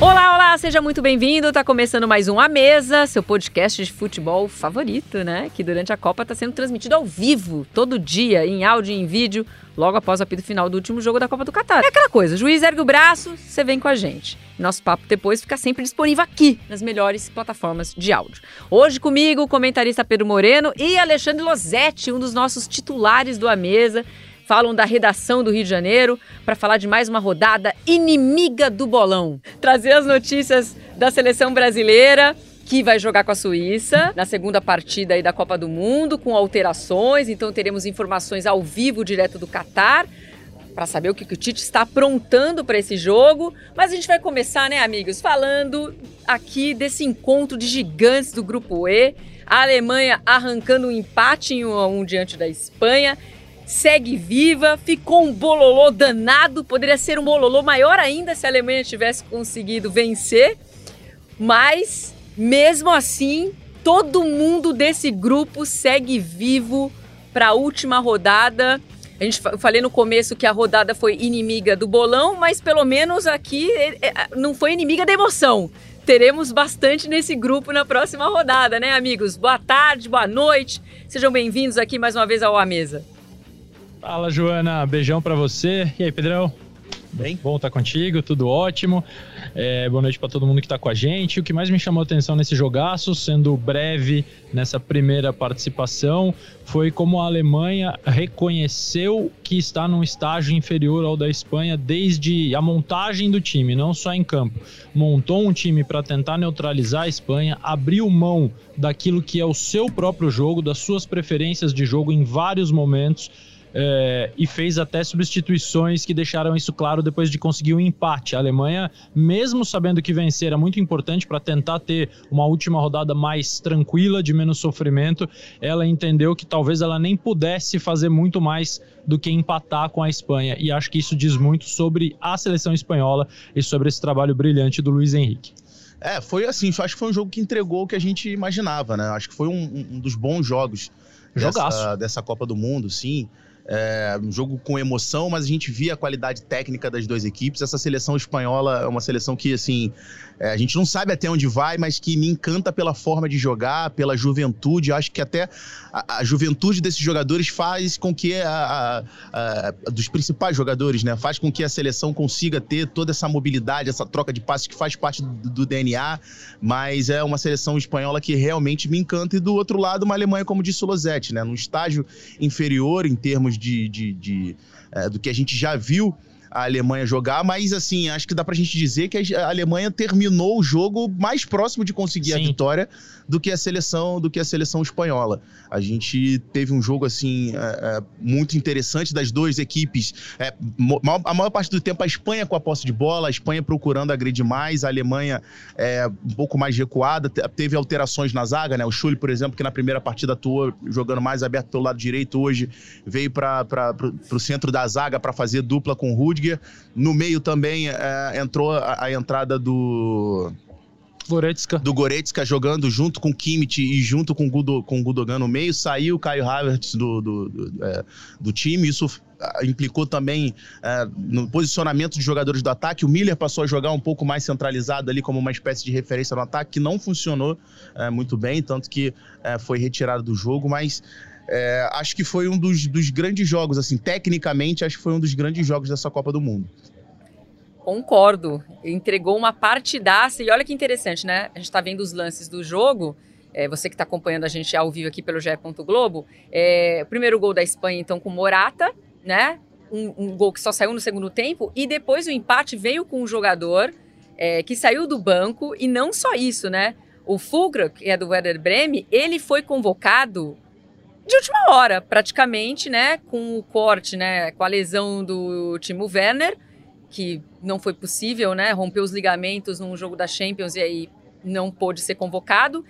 Olá, olá, seja muito bem-vindo. Tá começando mais um A Mesa, seu podcast de futebol favorito, né? Que durante a Copa tá sendo transmitido ao vivo, todo dia, em áudio e em vídeo, logo após o apito final do último jogo da Copa do Catar. É aquela coisa, juiz ergue o braço, você vem com a gente. Nosso papo depois fica sempre disponível aqui, nas melhores plataformas de áudio. Hoje comigo, o comentarista Pedro Moreno e Alexandre Losetti, um dos nossos titulares do A Mesa falam da redação do Rio de Janeiro para falar de mais uma rodada inimiga do bolão. Trazer as notícias da seleção brasileira que vai jogar com a Suíça na segunda partida aí da Copa do Mundo, com alterações. Então teremos informações ao vivo direto do Catar para saber o que, que o Tite está aprontando para esse jogo. Mas a gente vai começar, né, amigos, falando aqui desse encontro de gigantes do Grupo E. A Alemanha arrancando um empate em 1 a 1 diante da Espanha segue viva, ficou um bololô danado, poderia ser um bololô maior ainda se a Alemanha tivesse conseguido vencer, mas mesmo assim, todo mundo desse grupo segue vivo para a última rodada. A gente falei no começo que a rodada foi inimiga do bolão, mas pelo menos aqui não foi inimiga da emoção. Teremos bastante nesse grupo na próxima rodada, né, amigos? Boa tarde, boa noite. Sejam bem-vindos aqui mais uma vez ao A Mesa. Fala, Joana. Beijão para você. E aí, Pedrão? Bem? Bom estar tá contigo, tudo ótimo. É, boa noite para todo mundo que está com a gente. O que mais me chamou a atenção nesse jogaço, sendo breve nessa primeira participação, foi como a Alemanha reconheceu que está num estágio inferior ao da Espanha desde a montagem do time, não só em campo. Montou um time para tentar neutralizar a Espanha, abriu mão daquilo que é o seu próprio jogo, das suas preferências de jogo em vários momentos é, e fez até substituições que deixaram isso claro depois de conseguir um empate. A Alemanha, mesmo sabendo que vencer era muito importante para tentar ter uma última rodada mais tranquila, de menos sofrimento, ela entendeu que talvez ela nem pudesse fazer muito mais do que empatar com a Espanha. E acho que isso diz muito sobre a seleção espanhola e sobre esse trabalho brilhante do Luiz Henrique. É, foi assim, acho que foi um jogo que entregou o que a gente imaginava, né? Acho que foi um, um dos bons jogos dessa, dessa Copa do Mundo, sim. É, um jogo com emoção, mas a gente via a qualidade técnica das duas equipes. Essa seleção espanhola é uma seleção que, assim, é, a gente não sabe até onde vai, mas que me encanta pela forma de jogar, pela juventude. Acho que até a, a juventude desses jogadores faz com que a, a, a, dos principais jogadores, né, faz com que a seleção consiga ter toda essa mobilidade, essa troca de passes que faz parte do, do DNA. Mas é uma seleção espanhola que realmente me encanta e do outro lado uma Alemanha como disse o Losetti, né, num estágio inferior em termos de, de, de é, do que a gente já viu a Alemanha jogar, mas assim, acho que dá pra gente dizer que a Alemanha terminou o jogo mais próximo de conseguir Sim. a vitória do que a seleção do que a seleção espanhola. A gente teve um jogo assim é, é, muito interessante das duas equipes. É, a maior parte do tempo a Espanha com a posse de bola, a Espanha procurando agredir mais, a Alemanha é, um pouco mais recuada, teve alterações na zaga, né? O Schulli, por exemplo, que na primeira partida atuou jogando mais aberto pelo lado direito, hoje veio para o centro da zaga para fazer dupla com o Rudiger. No meio também é, entrou a, a entrada do Goretzka. do Goretzka jogando junto com Kimmich e junto com Gudo, com Gudogan no meio. Saiu o Caio Havertz do, do, do, é, do time. Isso ah, implicou também é, no posicionamento de jogadores do ataque. O Miller passou a jogar um pouco mais centralizado ali como uma espécie de referência no ataque, que não funcionou é, muito bem, tanto que é, foi retirado do jogo, mas é, acho que foi um dos, dos grandes jogos, assim, tecnicamente, acho que foi um dos grandes jogos dessa Copa do Mundo. Concordo. Entregou uma partidaça. E olha que interessante, né? A gente está vendo os lances do jogo. É, você que está acompanhando a gente ao vivo aqui pelo GE. Globo. É, primeiro gol da Espanha, então, com Morata, né? Um, um, gol que só saiu no segundo tempo. E depois o empate veio com um jogador é, que saiu do banco. E não só isso, né? O Fulcro, que é do Werder Bremen, ele foi convocado de última hora, praticamente, né? Com o corte, né? Com a lesão do Timo Werner que não foi possível, né? Rompeu os ligamentos num jogo da Champions e aí não pôde ser convocado.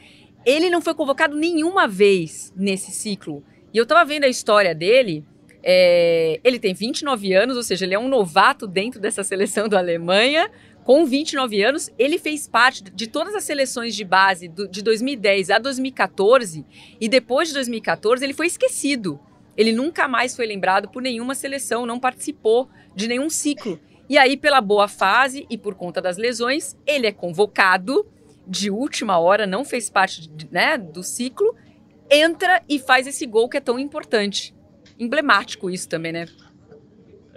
Ele não foi convocado nenhuma vez nesse ciclo. E eu tava vendo a história dele. É, ele tem 29 anos, ou seja, ele é um novato dentro dessa seleção da Alemanha. Com 29 anos, ele fez parte de todas as seleções de base do, de 2010 a 2014. E depois de 2014, ele foi esquecido. Ele nunca mais foi lembrado por nenhuma seleção, não participou de nenhum ciclo. E aí, pela boa fase e por conta das lesões, ele é convocado de última hora, não fez parte né, do ciclo, entra e faz esse gol que é tão importante. Emblemático isso também, né?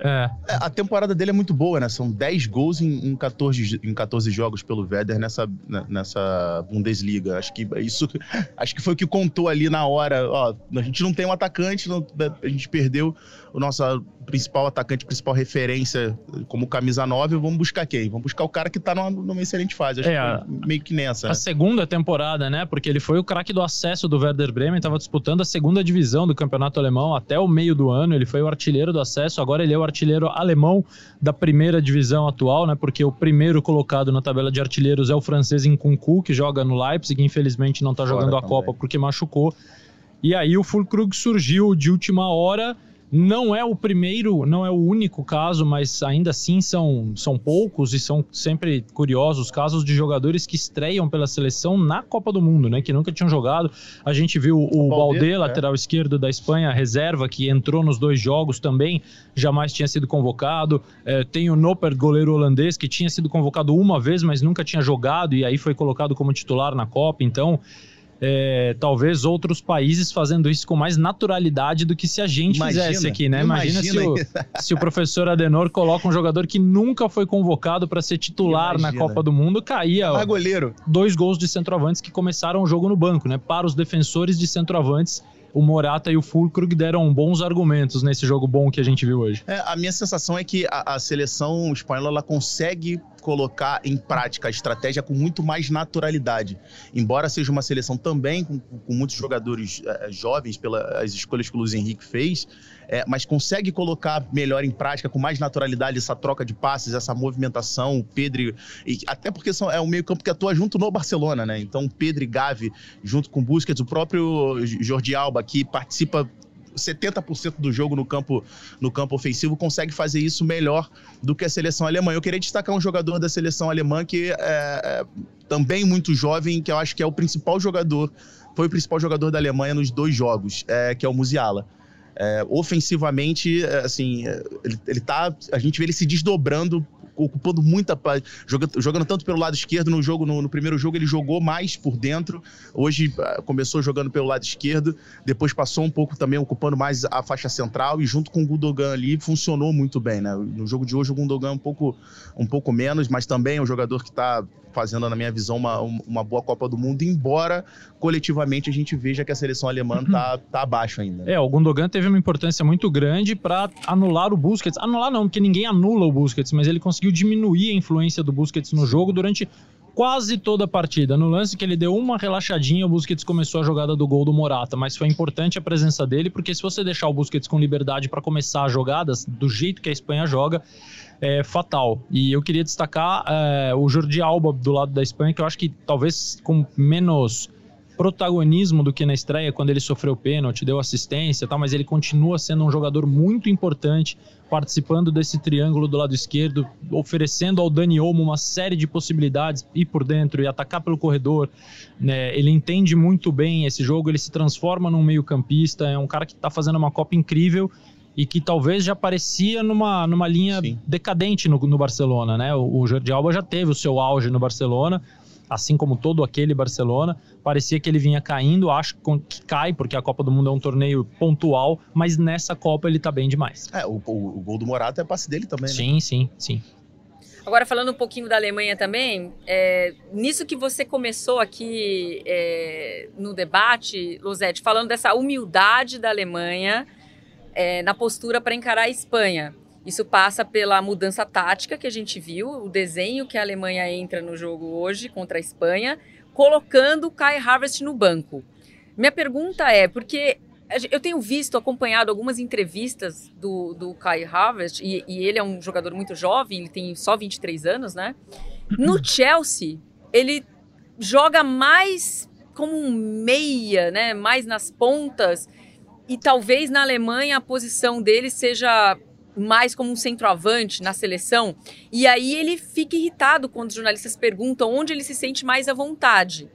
É. é. A temporada dele é muito boa, né? São 10 gols em, em, 14, em 14 jogos pelo Werder nessa, né, nessa Bundesliga. Acho que isso acho que foi o que contou ali na hora. Ó, a gente não tem um atacante, não, a gente perdeu o nosso principal atacante, principal referência como camisa 9, vamos buscar quem? Vamos buscar o cara que tá numa, numa excelente fase. Acho é, que meio que nessa. A né? segunda temporada, né? Porque ele foi o craque do acesso do Werder Bremen, estava disputando a segunda divisão do campeonato alemão até o meio do ano. Ele foi o artilheiro do acesso, agora ele é o artilheiro alemão da primeira divisão atual, né? Porque o primeiro colocado na tabela de artilheiros é o francês Nkunku, que joga no Leipzig, infelizmente não tá jogando a Copa porque machucou. E aí o Fulkrug surgiu de última hora não é o primeiro, não é o único caso, mas ainda assim são, são poucos e são sempre curiosos casos de jogadores que estreiam pela seleção na Copa do Mundo, né? Que nunca tinham jogado. A gente viu o, o Balde, é. lateral esquerdo da Espanha, reserva, que entrou nos dois jogos também, jamais tinha sido convocado. É, tem o Noppert, goleiro holandês, que tinha sido convocado uma vez, mas nunca tinha jogado e aí foi colocado como titular na Copa. Então, é, talvez outros países fazendo isso com mais naturalidade do que se a gente imagina, fizesse aqui, né? Imagina, imagina se, o, se, o, professor Adenor coloca um jogador que nunca foi convocado para ser titular imagina. na Copa do Mundo, caía ó, goleiro. dois gols de centroavantes que começaram o jogo no banco, né? Para os defensores de centroavantes o Morata e o Fulkrug deram bons argumentos nesse jogo bom que a gente viu hoje. É, a minha sensação é que a, a seleção espanhola ela consegue colocar em prática a estratégia com muito mais naturalidade. Embora seja uma seleção também com, com muitos jogadores é, jovens pelas escolhas que o Luiz Henrique fez, é, mas consegue colocar melhor em prática, com mais naturalidade, essa troca de passes, essa movimentação, o Pedro, e, até porque são, é um meio campo que atua junto no Barcelona, né? Então, Pedro e Gavi, junto com Busquets, o próprio Jordi Alba, que participa 70% do jogo no campo, no campo ofensivo, consegue fazer isso melhor do que a seleção alemã. Eu queria destacar um jogador da seleção alemã que é, é também muito jovem, que eu acho que é o principal jogador, foi o principal jogador da Alemanha nos dois jogos, é, que é o Musiala. É, ofensivamente, é, assim, é, ele, ele tá. A gente vê ele se desdobrando ocupando muita. Jogando, jogando tanto pelo lado esquerdo no jogo, no, no, primeiro jogo ele jogou mais por dentro. Hoje ah, começou jogando pelo lado esquerdo, depois passou um pouco também ocupando mais a faixa central e junto com o Gundogan ali funcionou muito bem, né? No jogo de hoje o Gundogan um pouco, um pouco menos, mas também é um jogador que está fazendo, na minha visão, uma, uma boa Copa do Mundo, embora coletivamente a gente veja que a seleção alemã tá, tá abaixo ainda. É, o Gundogan teve uma importância muito grande para anular o Busquets. Anular não, porque ninguém anula o Busquets, mas ele conseguiu diminuir a influência do Busquets no jogo durante quase toda a partida. No lance que ele deu uma relaxadinha, o Busquets começou a jogada do gol do Morata, mas foi importante a presença dele, porque se você deixar o Busquets com liberdade para começar as jogadas, do jeito que a Espanha joga, é fatal. E eu queria destacar é, o Jordi Alba do lado da Espanha, que eu acho que talvez com menos protagonismo do que na estreia, quando ele sofreu pênalti, deu assistência tal, mas ele continua sendo um jogador muito importante, participando desse triângulo do lado esquerdo, oferecendo ao Dani Olmo uma série de possibilidades, ir por dentro e atacar pelo corredor. Né? Ele entende muito bem esse jogo, ele se transforma num meio campista, é um cara que está fazendo uma Copa incrível e que talvez já parecia numa, numa linha Sim. decadente no, no Barcelona, né? O, o Jordi Alba já teve o seu auge no Barcelona, assim como todo aquele Barcelona. Parecia que ele vinha caindo, acho que cai, porque a Copa do Mundo é um torneio pontual, mas nessa Copa ele tá bem demais. É, o, o, o gol do Morata é passe dele também, né? Sim, sim, sim. Agora, falando um pouquinho da Alemanha também, é, nisso que você começou aqui é, no debate, Luzete, falando dessa humildade da Alemanha é, na postura para encarar a Espanha. Isso passa pela mudança tática que a gente viu, o desenho que a Alemanha entra no jogo hoje contra a Espanha, colocando o Kai Harvest no banco. Minha pergunta é, porque eu tenho visto, acompanhado algumas entrevistas do, do Kai Harvest, e, e ele é um jogador muito jovem, ele tem só 23 anos, né? No Chelsea, ele joga mais como um meia, né? Mais nas pontas. E talvez na Alemanha a posição dele seja mais como um centroavante na seleção. E aí ele fica irritado quando os jornalistas perguntam onde ele se sente mais à vontade.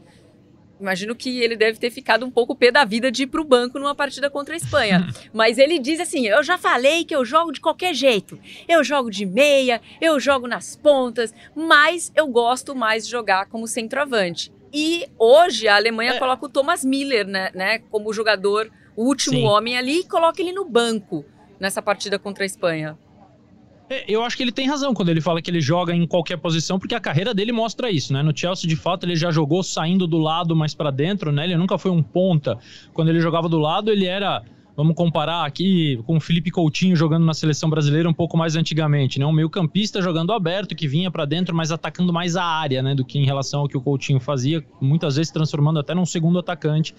imagino que ele deve ter ficado um pouco pé da vida de ir pro banco numa partida contra a Espanha. Mas ele diz assim: eu já falei que eu jogo de qualquer jeito. Eu jogo de meia, eu jogo nas pontas, mas eu gosto mais de jogar como centroavante. E hoje a Alemanha é. coloca o Thomas Miller, né, né, como jogador, o último Sim. homem ali, e coloca ele no banco nessa partida contra a Espanha. É, eu acho que ele tem razão quando ele fala que ele joga em qualquer posição, porque a carreira dele mostra isso, né? No Chelsea, de fato, ele já jogou saindo do lado mais para dentro, né? Ele nunca foi um ponta. Quando ele jogava do lado, ele era vamos comparar aqui com o Felipe Coutinho jogando na seleção brasileira um pouco mais antigamente, né? Um meio-campista jogando aberto que vinha para dentro, mas atacando mais a área, né, do que em relação ao que o Coutinho fazia, muitas vezes transformando até num segundo atacante.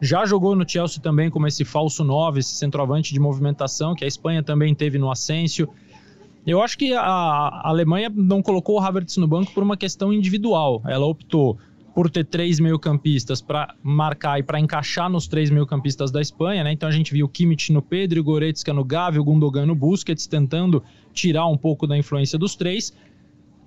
Já jogou no Chelsea também como esse falso 9, esse centroavante de movimentação, que a Espanha também teve no Ascencio. Eu acho que a Alemanha não colocou o Havertz no banco por uma questão individual. Ela optou por ter três meio-campistas para marcar e para encaixar nos três meio-campistas da Espanha, né? Então a gente viu Kimmich no Pedro, Goretzka no Gavi, o Gundogan no Busquets, tentando tirar um pouco da influência dos três.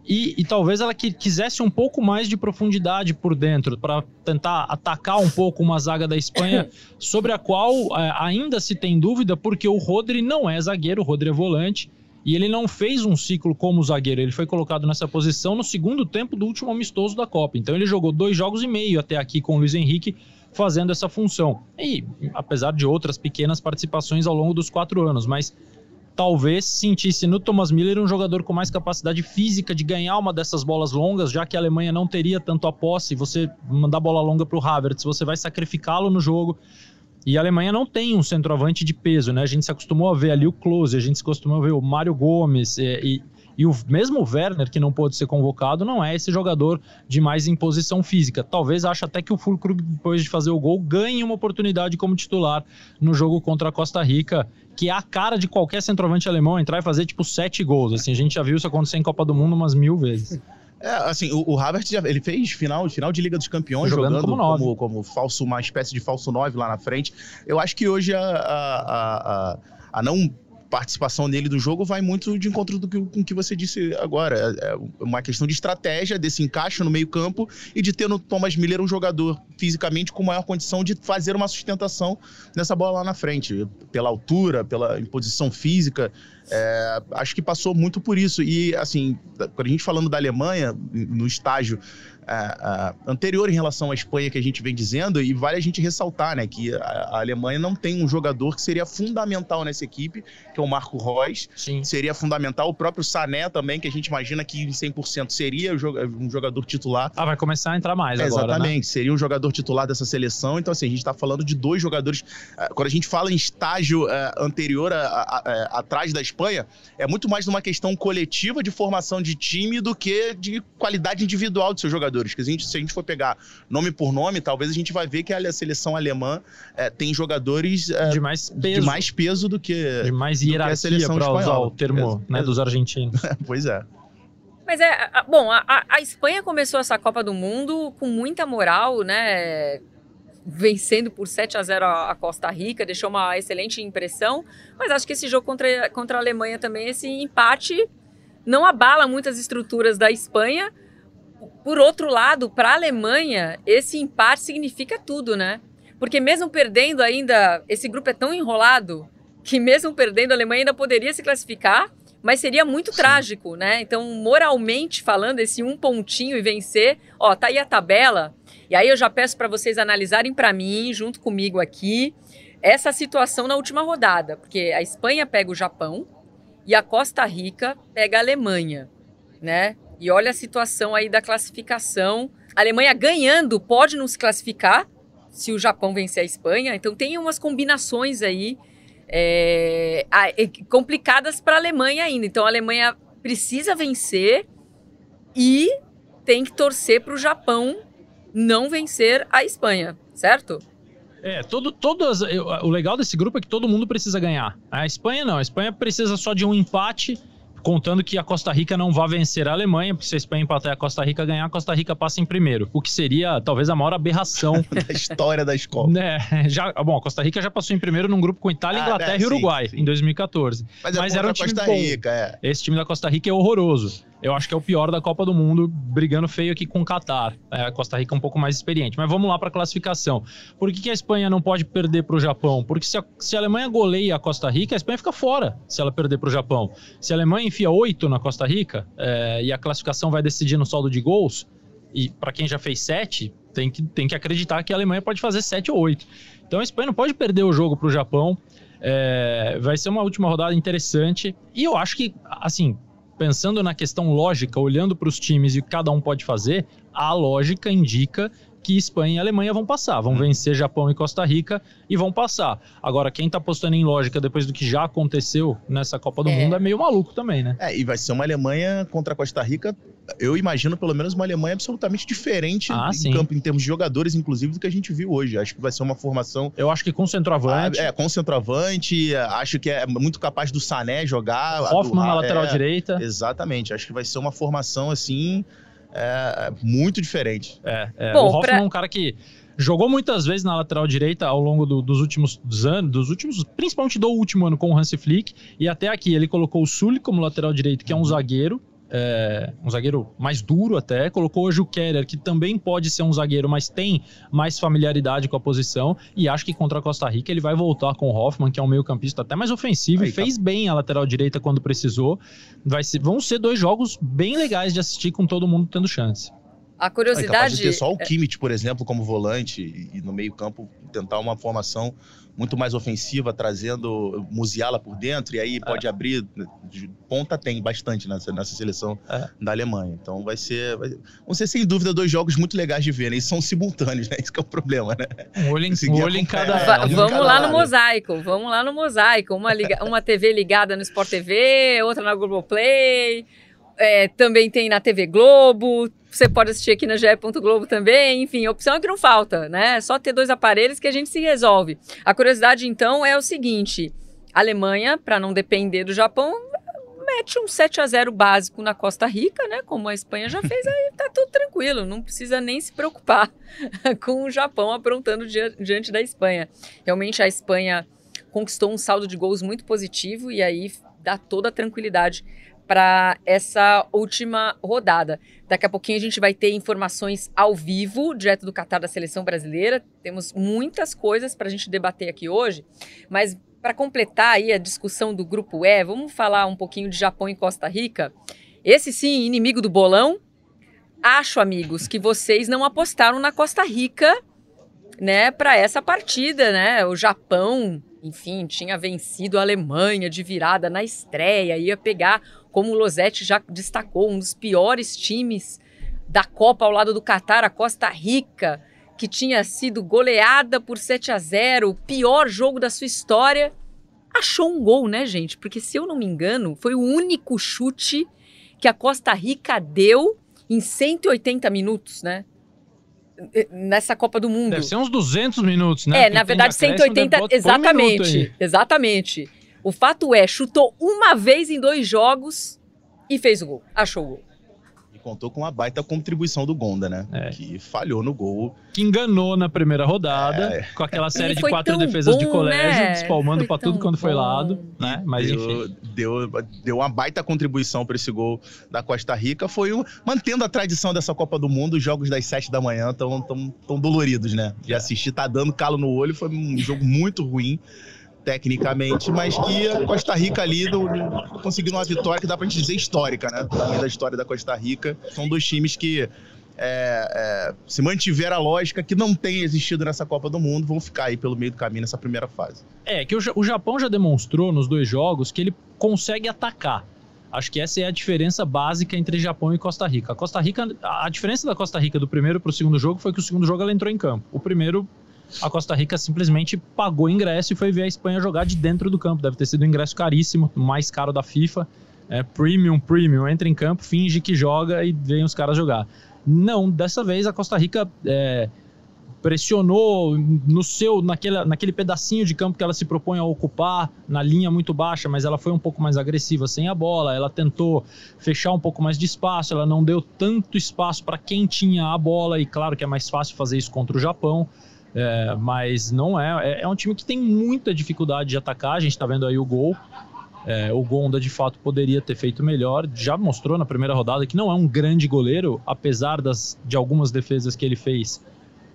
E, e, talvez ela que, quisesse um pouco mais de profundidade por dentro, para tentar atacar um pouco uma zaga da Espanha, sobre a qual é, ainda se tem dúvida, porque o Rodri não é zagueiro, o Rodri é volante. E ele não fez um ciclo como zagueiro, ele foi colocado nessa posição no segundo tempo do último amistoso da Copa. Então ele jogou dois jogos e meio até aqui com o Luiz Henrique fazendo essa função. E apesar de outras pequenas participações ao longo dos quatro anos, mas talvez sentisse no Thomas Miller um jogador com mais capacidade física de ganhar uma dessas bolas longas, já que a Alemanha não teria tanto a posse. Você mandar bola longa para o Havertz, você vai sacrificá-lo no jogo. E a Alemanha não tem um centroavante de peso, né? A gente se acostumou a ver ali o Klose, a gente se acostumou a ver o Mário Gomes é, e, e o mesmo Werner, que não pôde ser convocado, não é esse jogador de mais imposição física. Talvez ache até que o Fulkrug, depois de fazer o gol, ganhe uma oportunidade como titular no jogo contra a Costa Rica, que é a cara de qualquer centroavante alemão entrar e fazer tipo sete gols. Assim, a gente já viu isso acontecer em Copa do Mundo umas mil vezes. É, assim, o, o Havertz já, ele fez final, final de Liga dos Campeões jogando, jogando como, como, como, falso, uma espécie de falso 9 lá na frente. Eu acho que hoje a, a, a, a não participação dele do jogo vai muito de encontro do que, com o que você disse agora. É, é uma questão de estratégia, desse encaixe no meio-campo e de ter no Thomas Miller um jogador fisicamente com maior condição de fazer uma sustentação nessa bola lá na frente, pela altura, pela imposição física. É, acho que passou muito por isso. E, assim, quando a gente falando da Alemanha, no estágio uh, uh, anterior em relação à Espanha que a gente vem dizendo, e vale a gente ressaltar, né, que a, a, Alemanha não tem um jogador que seria fundamental nessa equipe, que é o Marco Reus. Sim. Seria fundamental o próprio Sané também, que a gente imagina que em 100% seria um jogador titular. Ah, vai começar a entrar mais é, agora, né? Exatamente, né? seria um jogador titular dessa seleção. Então, assim, a gente está falando de dois jogadores. Uh, quando a gente fala em estágio anterior a, a, a, atrás da Espanha, é muito mais numa questão coletiva de formação de time do que de qualidade individual de seus jogadores jogadores. Que a gente, se a gente for pegar nome por nome, talvez a gente vai ver que a seleção alemã é, tem jogadores é, de, mais peso. de mais peso do que, de mais hierarquia, para usar o termo é, né, dos argentinos. pois é. Mas é, bom, a, a Espanha começou essa Copa do Mundo com muita moral, né? vencendo por 7 a 0 a Costa Rica, deixou uma excelente impressão. Mas acho que esse jogo contra, contra a Alemanha também, esse empate, não abala muitas estruturas da Espanha, por outro lado, para a Alemanha, esse empate significa tudo, né? Porque mesmo perdendo ainda, esse grupo é tão enrolado que mesmo perdendo a Alemanha ainda poderia se classificar, mas seria muito Sim. trágico, né? Então, moralmente falando, esse um pontinho e vencer, ó, tá aí a tabela. E aí eu já peço para vocês analisarem para mim, junto comigo aqui, essa situação na última rodada, porque a Espanha pega o Japão e a Costa Rica pega a Alemanha, né? E olha a situação aí da classificação. A Alemanha ganhando pode não se classificar se o Japão vencer a Espanha. Então tem umas combinações aí é, complicadas para a Alemanha ainda. Então a Alemanha precisa vencer e tem que torcer para o Japão não vencer a Espanha, certo? É, todo, todas, o legal desse grupo é que todo mundo precisa ganhar. A Espanha não, a Espanha precisa só de um empate contando que a Costa Rica não vá vencer a Alemanha, porque se a Espanha empatar e a Costa Rica ganhar, a Costa Rica passa em primeiro, o que seria talvez a maior aberração da história da escola. Né? Já, bom, a Costa Rica já passou em primeiro num grupo com Itália, ah, Inglaterra é, e Uruguai sim, sim. em 2014. Mas, é Mas era um time Costa Rica, bom. É. Esse time da Costa Rica é horroroso. Eu acho que é o pior da Copa do Mundo, brigando feio aqui com o Catar. É, a Costa Rica é um pouco mais experiente. Mas vamos lá para a classificação. Por que, que, a Espanha não pode perder para o Japão? Porque se a, se a, Alemanha goleia a Costa Rica, a Espanha fica fora se ela perder para o Japão. Se a Alemanha enfia oito na Costa Rica é, e a classificação vai decidir no saldo de gols, e para quem já fez sete, tem que, tem que acreditar que a Alemanha pode fazer sete ou oito. Então a Espanha não pode perder o jogo para o Japão. É, vai ser uma última rodada interessante. E eu acho que, assim, pensando na questão lógica, olhando para os times e o que cada um pode fazer, a lógica indica que Espanha e Alemanha vão passar, vão hum. vencer Japão e Costa Rica e vão passar. Agora, quem tá apostando em lógica depois do que já aconteceu nessa Copa do é. Mundo é meio maluco também, né? É, e vai ser uma Alemanha contra a Costa Rica, eu imagino pelo menos uma Alemanha absolutamente diferente ah, em sim. campo, em termos de jogadores, inclusive, do que a gente viu hoje. Acho que vai ser uma formação. Eu acho que com centroavante. Ah, é, com centroavante, acho que é muito capaz do Sané jogar. Hoffman na lateral é, direita. Exatamente, acho que vai ser uma formação assim é, muito diferente. É, é. Bom, o Hoffman pra... é um cara que jogou muitas vezes na lateral direita ao longo do, dos últimos anos, dos últimos, principalmente do último ano com o Hansi Flick, e até aqui ele colocou o Sully como lateral direito, que é um uhum. zagueiro, é, um zagueiro mais duro até, colocou hoje o Keller, que também pode ser um zagueiro, mas tem mais familiaridade com a posição, e acho que contra a Costa Rica ele vai voltar com o Hoffman, que é um meio campista até mais ofensivo, Aí, e fez tá. bem a lateral direita quando precisou. Vai ser, vão ser dois jogos bem legais de assistir com todo mundo tendo chance. A curiosidade... É de ter só o Kimmich, por exemplo, como volante, e no meio campo tentar uma formação muito mais ofensiva, trazendo Musiala por dentro, e aí pode é. abrir. De ponta tem bastante nessa, nessa seleção é. da Alemanha. Então vai ser. Vai, vão ser, sem dúvida, dois jogos muito legais de ver, né? E são simultâneos, né? Isso que é o problema, né? Um olho em, um olho em cada. É, um vamos cada lá lado. no mosaico, vamos lá no mosaico. Uma, liga, uma TV ligada no Sport TV, outra na Globoplay. É, também tem na TV Globo, você pode assistir aqui na GE. Globo também, enfim, opção é que não falta, né? É só ter dois aparelhos que a gente se resolve. A curiosidade, então, é o seguinte: a Alemanha, para não depender do Japão, mete um 7 a 0 básico na Costa Rica, né? Como a Espanha já fez, aí tá tudo tranquilo, não precisa nem se preocupar com o Japão aprontando diante da Espanha. Realmente a Espanha conquistou um saldo de gols muito positivo e aí dá toda a tranquilidade para essa última rodada. Daqui a pouquinho a gente vai ter informações ao vivo, direto do Catar da seleção brasileira. Temos muitas coisas para a gente debater aqui hoje, mas para completar aí a discussão do grupo E, vamos falar um pouquinho de Japão e Costa Rica. Esse sim, inimigo do bolão. Acho, amigos, que vocês não apostaram na Costa Rica, né, para essa partida, né? O Japão enfim, tinha vencido a Alemanha de virada na estreia, ia pegar, como o Losetti já destacou, um dos piores times da Copa ao lado do Catar, a Costa Rica, que tinha sido goleada por 7 a 0, o pior jogo da sua história. Achou um gol, né, gente? Porque se eu não me engano, foi o único chute que a Costa Rica deu em 180 minutos, né? nessa Copa do Mundo. Deve ser uns 200 minutos, né? É, na verdade, 180. Exatamente. Um exatamente. O fato é, chutou uma vez em dois jogos e fez o gol. Achou o gol contou com uma baita contribuição do Gonda, né? É. Que falhou no gol. Que enganou na primeira rodada, é. com aquela série de quatro defesas bom, de colégio, né? despalmando para tudo quando foi lado, né? Mas deu, enfim. Deu, deu uma baita contribuição para esse gol da Costa Rica. Foi um, mantendo a tradição dessa Copa do Mundo, os jogos das sete da manhã estão tão, tão doloridos, né? De assistir, tá dando calo no olho, foi um jogo muito ruim tecnicamente, mas que a Costa Rica ali do, conseguindo uma vitória que dá pra gente dizer histórica, né? Também da história da Costa Rica. São dois times que é, é, se mantiver a lógica que não tem existido nessa Copa do Mundo, vão ficar aí pelo meio do caminho nessa primeira fase. É, que o, o Japão já demonstrou nos dois jogos que ele consegue atacar. Acho que essa é a diferença básica entre Japão e Costa Rica. A Costa Rica, a diferença da Costa Rica do primeiro para o segundo jogo foi que o segundo jogo ela entrou em campo. O primeiro a Costa Rica simplesmente pagou ingresso e foi ver a Espanha jogar de dentro do campo. Deve ter sido um ingresso caríssimo, mais caro da FIFA. É, premium, premium, entra em campo, finge que joga e vem os caras jogar. Não, dessa vez a Costa Rica é, pressionou no seu, naquele, naquele pedacinho de campo que ela se propõe a ocupar, na linha muito baixa, mas ela foi um pouco mais agressiva sem a bola, ela tentou fechar um pouco mais de espaço, ela não deu tanto espaço para quem tinha a bola, e claro que é mais fácil fazer isso contra o Japão. É, mas não é, é, é. um time que tem muita dificuldade de atacar. A gente está vendo aí o gol. É, o Gonda, de fato, poderia ter feito melhor. Já mostrou na primeira rodada que não é um grande goleiro, apesar das, de algumas defesas que ele fez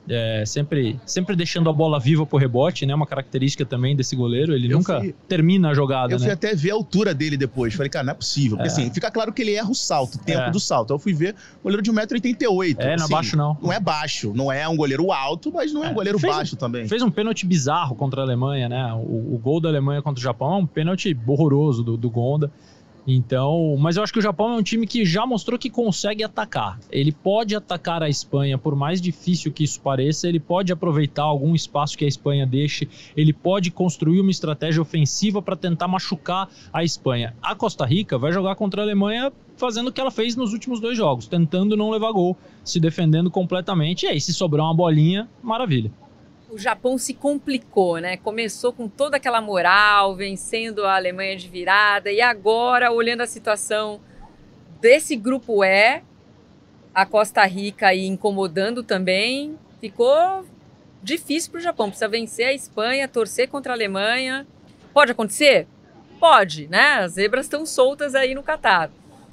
é, sempre, sempre deixando a bola viva pro rebote, né? Uma característica também desse goleiro. Ele eu nunca fui, termina a jogada. Eu né? fui até ver a altura dele depois. Falei, cara, não é possível. Porque é. assim, fica claro que ele erra o salto, o tempo é. do salto. Eu fui ver o goleiro de 1,88m. É, não é assim, baixo, não. Não é baixo. Não é um goleiro alto, mas não é, um é. goleiro fez, baixo também. Fez um pênalti bizarro contra a Alemanha, né? O, o, gol da Alemanha contra o Japão é um pênalti horroroso do, do Gonda. Então, mas eu acho que o Japão é um time que já mostrou que consegue atacar. Ele pode atacar a Espanha, por mais difícil que isso pareça, ele pode aproveitar algum espaço que a Espanha deixe, ele pode construir uma estratégia ofensiva para tentar machucar a Espanha. A Costa Rica vai jogar contra a Alemanha fazendo o que ela fez nos últimos dois jogos, tentando não levar gol, se defendendo completamente. E aí, se sobrar uma bolinha, maravilha o Japão se complicou, né? Começou com toda aquela moral, vencendo a Alemanha de virada, e agora, olhando a situação desse grupo E, a Costa Rica aí incomodando também, ficou difícil para o Japão. Precisa vencer a Espanha, torcer contra a Alemanha. Pode acontecer? Pode, né? As zebras estão soltas aí no Catar.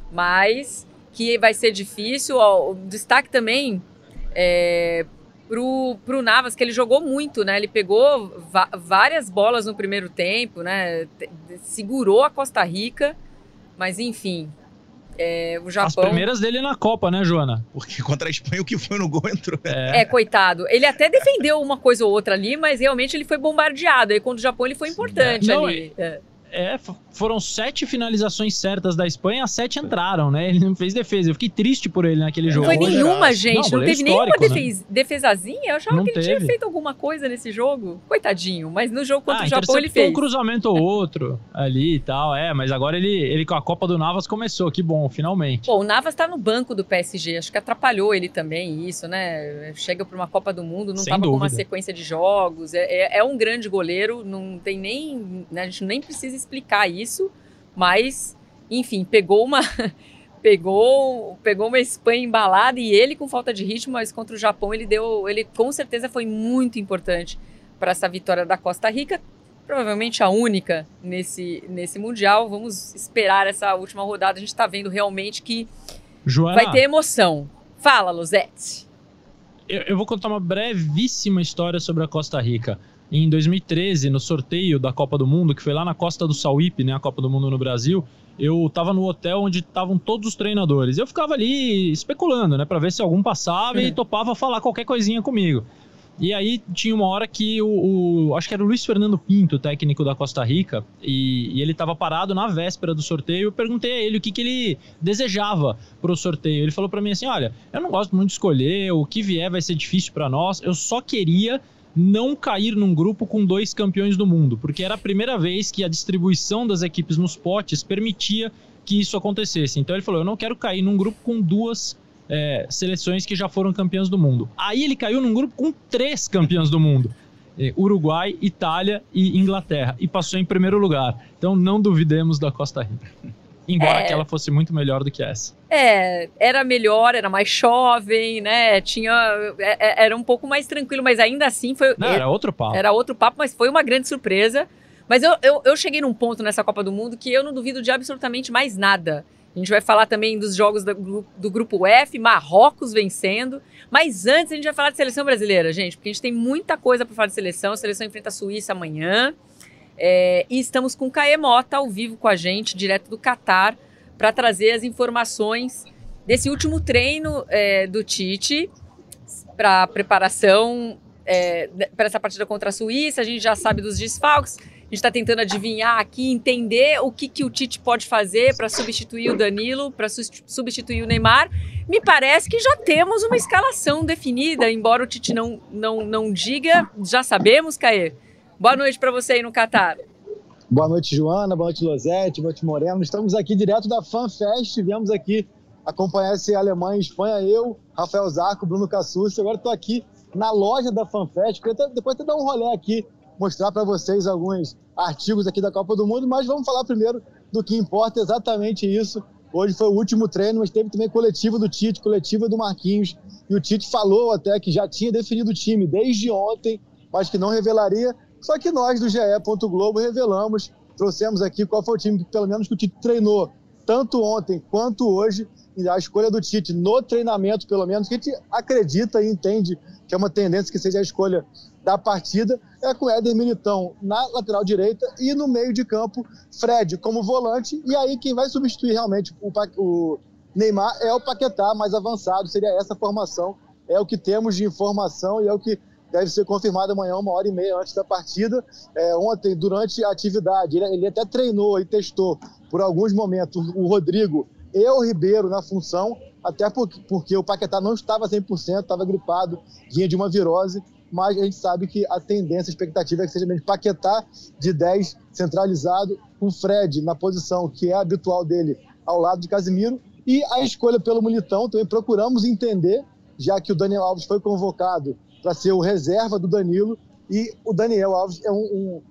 Mas que vai ser difícil. Ó, o destaque também é, pro, pro Navas, que ele jogou muito, né? Ele pegou várias bolas no primeiro tempo, né? Segurou a Costa Rica, mas enfim. É, o Japão... As primeiras dele na Copa, né, Joana? Porque contra a Espanha o que foi no gol entrou. É. é, coitado. Ele até defendeu uma coisa ou outra ali, mas realmente ele foi bombardeado. Aí contra o Japão ele foi importante Não, ali. É. É, foram sete finalizações certas da Espanha, as sete entraram, né? Ele não fez defesa. Eu fiquei triste por ele naquele jogo. Não foi nenhuma, gente. Não, não teve nenhuma defes, né? defesazinha. Eu achava não que ele teve. tinha feito alguma coisa nesse jogo. Coitadinho. Mas no jogo contra ah, o Japão ele fez. um cruzamento ou outro ali e tal. É, mas agora ele, ele com a Copa do Navas começou. Que bom, finalmente. Pô, o Navas tá no banco do PSG. Acho que atrapalhou ele também isso, né? Chega pra uma Copa do Mundo, não Sem tava dúvida. com uma sequência de jogos. É, é, é um grande goleiro. Não tem nem... Né, a gente nem precisa explicar isso mas, enfim, pegou uma. pegou, pegou uma Espanha embalada e ele com falta de ritmo, mas contra o Japão ele deu, ele com certeza foi muito importante para essa vitória da Costa Rica, provavelmente a única nesse, nesse mundial. Vamos esperar essa última rodada, a gente está vendo realmente que Joana, vai ter emoção. Fala, Luzete. Eu, eu vou contar uma brevíssima história sobre a Costa Rica em 2013, no sorteio da Copa do Mundo, que foi lá na Costa do Sauípe, né, a Copa do Mundo no Brasil, eu estava no hotel onde estavam todos os treinadores. Eu ficava ali especulando, né, para ver se algum passava e uhum. topava falar qualquer coisinha comigo. E aí tinha uma hora que o, o, acho que era o Luiz Fernando Pinto, técnico da Costa Rica, e, e ele estava parado na véspera do sorteio. Eu perguntei a ele o que, que ele desejava para o sorteio. Ele falou para mim assim: "Olha, eu não gosto muito de escolher, o que vier vai ser difícil para nós. Eu só queria não cair num grupo com dois campeões do mundo, porque era a primeira vez que a distribuição das equipes nos potes permitia que isso acontecesse. Então ele falou: eu não quero cair num grupo com duas é, seleções que já foram campeãs do mundo. Aí ele caiu num grupo com três campeãs do mundo. É, Uruguai, Itália e Inglaterra. E passou em primeiro lugar. Então não duvidemos da Costa Rica embora é, aquela fosse muito melhor do que essa. É, era melhor, era mais jovem, né? Tinha. É, é, era um pouco mais tranquilo, mas ainda assim foi. Não, era outro papo. Era outro papo, mas foi uma grande surpresa. Mas eu, eu, eu cheguei num ponto nessa Copa do Mundo que eu não duvido de absolutamente mais nada. A gente vai falar também dos jogos do, do, grupo F, Marrocos vencendo. Mas antes a gente vai falar de seleção brasileira, gente, porque a gente tem muita coisa para falar de seleção. A seleção enfrenta a Suíça amanhã. É, e estamos com Caê Mota ao vivo com a gente, direto do Catar, para trazer as informações desse último treino é, do Tite para preparação é, para essa partida contra a Suíça. A gente já sabe dos desfalques. A gente está tentando adivinhar aqui, entender o que, que o Tite pode fazer para substituir o Danilo, para substituir o Neymar. Me parece que já temos uma escalação definida, embora o Tite não, não, não diga, já sabemos, Caê. Boa noite para você aí no Catar. Boa noite, Joana. Boa noite, Losete. Boa noite, Moreno. Estamos aqui direto da FanFest. Viemos aqui acompanhar esse Alemanha e Espanha. Eu, Rafael Zarco, Bruno Cassucci. Agora estou aqui na loja da FanFest. Queria depois até dar um rolê aqui, mostrar para vocês alguns artigos aqui da Copa do Mundo. Mas vamos falar primeiro do que importa exatamente isso. Hoje foi o último treino, mas teve também coletivo do Tite, coletiva do Marquinhos. E o Tite falou até que já tinha definido o time desde ontem, mas que não revelaria só que nós do GE. Globo revelamos trouxemos aqui qual foi o time pelo menos, que o Tite treinou tanto ontem quanto hoje. A escolha do Tite no treinamento, pelo menos, que a gente acredita e entende que é uma tendência que seja a escolha da partida, é com Éder Militão na lateral direita e no meio de campo, Fred como volante. E aí quem vai substituir realmente o, o Neymar é o Paquetá mais avançado, seria essa formação. É o que temos de informação e é o que deve ser confirmado amanhã, uma hora e meia antes da partida. É, ontem, durante a atividade, ele, ele, até treinou e testou por alguns momentos o Rodrigo e o Ribeiro na função, até porque, porque o Paquetá não estava 100%, estava gripado, vinha de uma virose, mas a gente sabe que a tendência, a expectativa é que seja mesmo Paquetá de 10 centralizado, com Fred na posição que é habitual dele ao lado de Casimiro, e a escolha pelo Militão também procuramos entender, já que o Daniel Alves foi convocado para ser o reserva do Danilo. E o Daniel Alves é um, um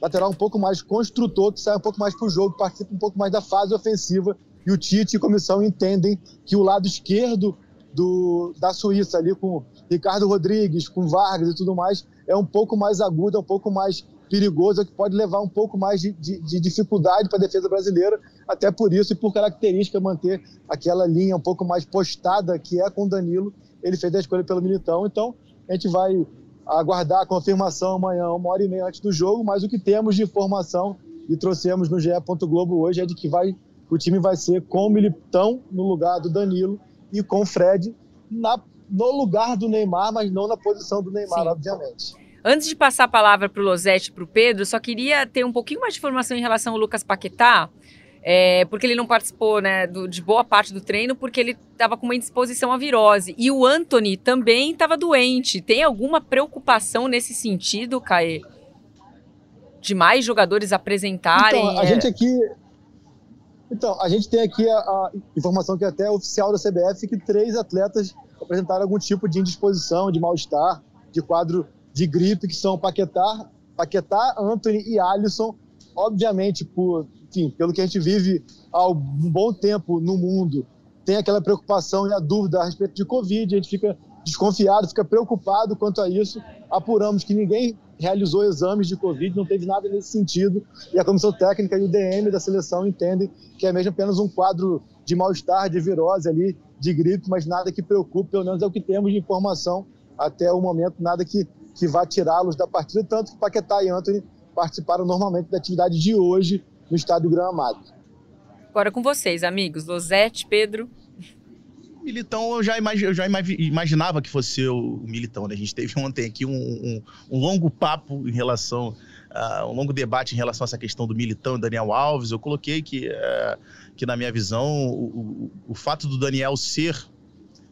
lateral um pouco mais construtor, que sai um pouco mais para o jogo, participa um pouco mais da fase ofensiva. E o Tite e a comissão entendem que o lado esquerdo do, da Suíça, ali com Ricardo Rodrigues, com Vargas e tudo mais, é um pouco mais agudo, é um pouco mais perigoso, é que pode levar um pouco mais de, de, de dificuldade para a defesa brasileira. Até por isso e por característica manter aquela linha um pouco mais postada que é com o Danilo. Ele fez a escolha pelo Militão. Então, a gente vai aguardar a confirmação amanhã, uma hora e meia antes do jogo, mas o que temos de informação e trouxemos no GE. Globo hoje é de que vai, o time vai ser com o Militão no lugar do Danilo e com o Fred na, no lugar do Neymar, mas não na posição do Neymar, Sim. obviamente. Antes de passar a palavra para o Losete e para o Pedro, só queria ter um pouquinho mais de informação em relação ao Lucas Paquetá, é, porque ele não participou né, do, de boa parte do treino, porque ele estava com uma indisposição à virose. E o Anthony também estava doente. Tem alguma preocupação nesse sentido, Caê? De mais jogadores apresentarem? Então, a é... gente aqui. Então, a gente tem aqui a, a, informação que é até oficial da CBF que três atletas apresentaram algum tipo de indisposição, de mal-estar, de quadro de gripe, que são Paquetá, Paquetá, Anthony e Alisson. Obviamente, por enfim, pelo que a gente vive há um bom tempo no mundo, tem aquela preocupação e a dúvida a respeito de Covid, a gente fica desconfiado, fica preocupado quanto a isso. Apuramos que ninguém realizou exames de Covid, não teve nada nesse sentido, e a comissão técnica e o DM da seleção entendem que é mesmo apenas um quadro de mal-estar, de virose ali, de gripe, mas nada que preocupe, pelo menos é o que temos de informação até o momento, nada que, que vá tirá-los da partida, tanto que Paquetá e Anthony participaram normalmente da atividade de hoje no estádio Gramado. Agora com vocês, amigos. Losete, Pedro. Militão, eu já, imag, eu já imaginava que fosse o, o Militão, né? A gente teve ontem aqui um, um, um longo papo em relação, uh, um longo debate em relação a essa questão do Militão e Daniel Alves. Eu coloquei que, uh, que na minha visão, o, o, o, fato do Daniel ser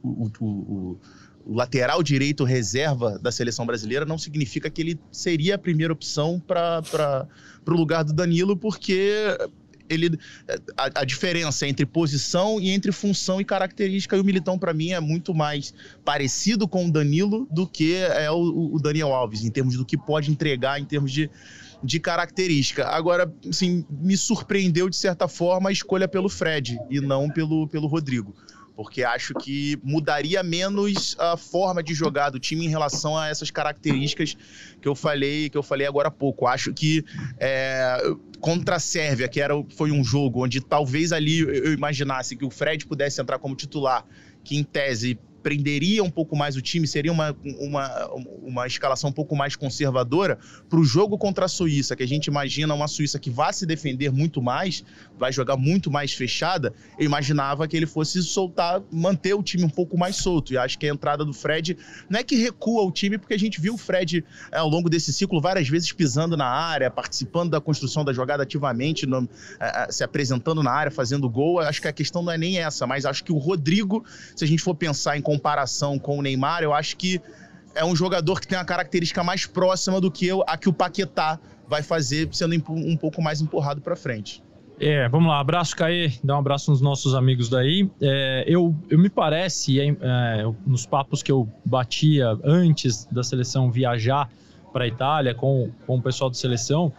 o, o, lateral direito reserva da seleção brasileira não significa que ele seria a primeira opção para o lugar do Danilo, porque ele a, a, diferença entre posição e entre função e característica e o Militão para mim é muito mais parecido com o Danilo do que é o, o, Daniel Alves em termos do que pode entregar em termos de, de característica. Agora, assim, me surpreendeu de certa forma a escolha pelo Fred e não pelo, pelo Rodrigo porque acho que mudaria menos a forma de jogar do time em relação a essas características que eu falei que eu falei agora há pouco. Acho que é, contra a Sérvia, que era, foi um jogo onde talvez ali eu imaginasse que o Fred pudesse entrar como titular, que em tese prenderia um pouco mais o time, seria uma, uma, uma escalação um pouco mais conservadora para o jogo contra a Suíça, que a gente imagina uma Suíça que vai se defender muito mais, vai jogar muito mais fechada. Eu imaginava que ele fosse soltar, manter o time um pouco mais solto. E acho que a entrada do Fred não é que recua o time, porque a gente viu o Fred é, ao longo desse ciclo várias vezes pisando na área, participando da construção da jogada ativamente, no, é, é se apresentando na área, fazendo gol. Acho que a questão não é nem essa, mas acho que o Rodrigo, se a gente for pensar em comparação com o Neymar, eu acho que é um jogador que tem uma característica mais próxima do que eu, a que o Paquetá vai fazer, sendo um pouco mais empurrado para frente. É, vamos lá, abraço, Caê, dá um abraço nos nossos amigos daí. É, eu, eu me parece, é, é, nos papos que eu batia antes da seleção viajar para a Itália com, com o pessoal da seleção,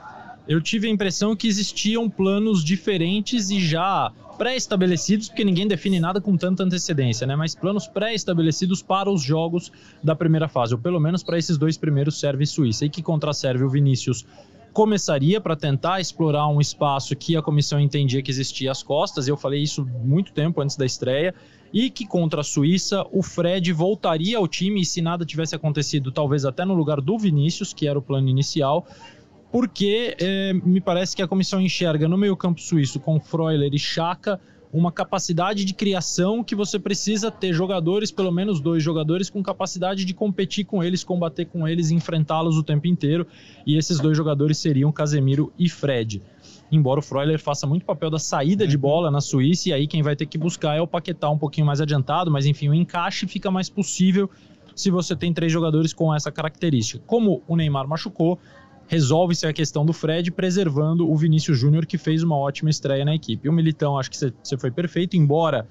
eu tive a impressão que existiam planos diferentes e já pré-estabelecidos, porque ninguém define nada com tanta antecedência, né? Mas planos pré-estabelecidos para os jogos da primeira fase, ou pelo menos para esses dois primeiros Sérvia e Suíça. E que contra a o Vinícius começaria para tentar explorar um espaço que a comissão entendia que existia às costas. Eu falei isso muito tempo antes da estreia. E que contra a Suíça o Fred voltaria ao time e se nada tivesse acontecido, talvez até no lugar do Vinícius, que era o plano inicial, porque é, me parece que a comissão enxerga no meio-campo suíço com Freuler e Chaka uma capacidade de criação que você precisa ter jogadores, pelo menos dois jogadores, com capacidade de competir com eles, combater com eles, enfrentá-los o tempo inteiro. E esses dois jogadores seriam Casemiro e Fred. Embora o Freuler faça muito papel da saída de bola na Suíça, e aí quem vai ter que buscar é o Paquetá um pouquinho mais adiantado, mas enfim, o encaixe fica mais possível se você tem três jogadores com essa característica. Como o Neymar machucou, resolve-se a questão do Fred, preservando o Vinícius Júnior, que fez uma ótima estreia na equipe. O Militão, acho que você foi perfeito, embora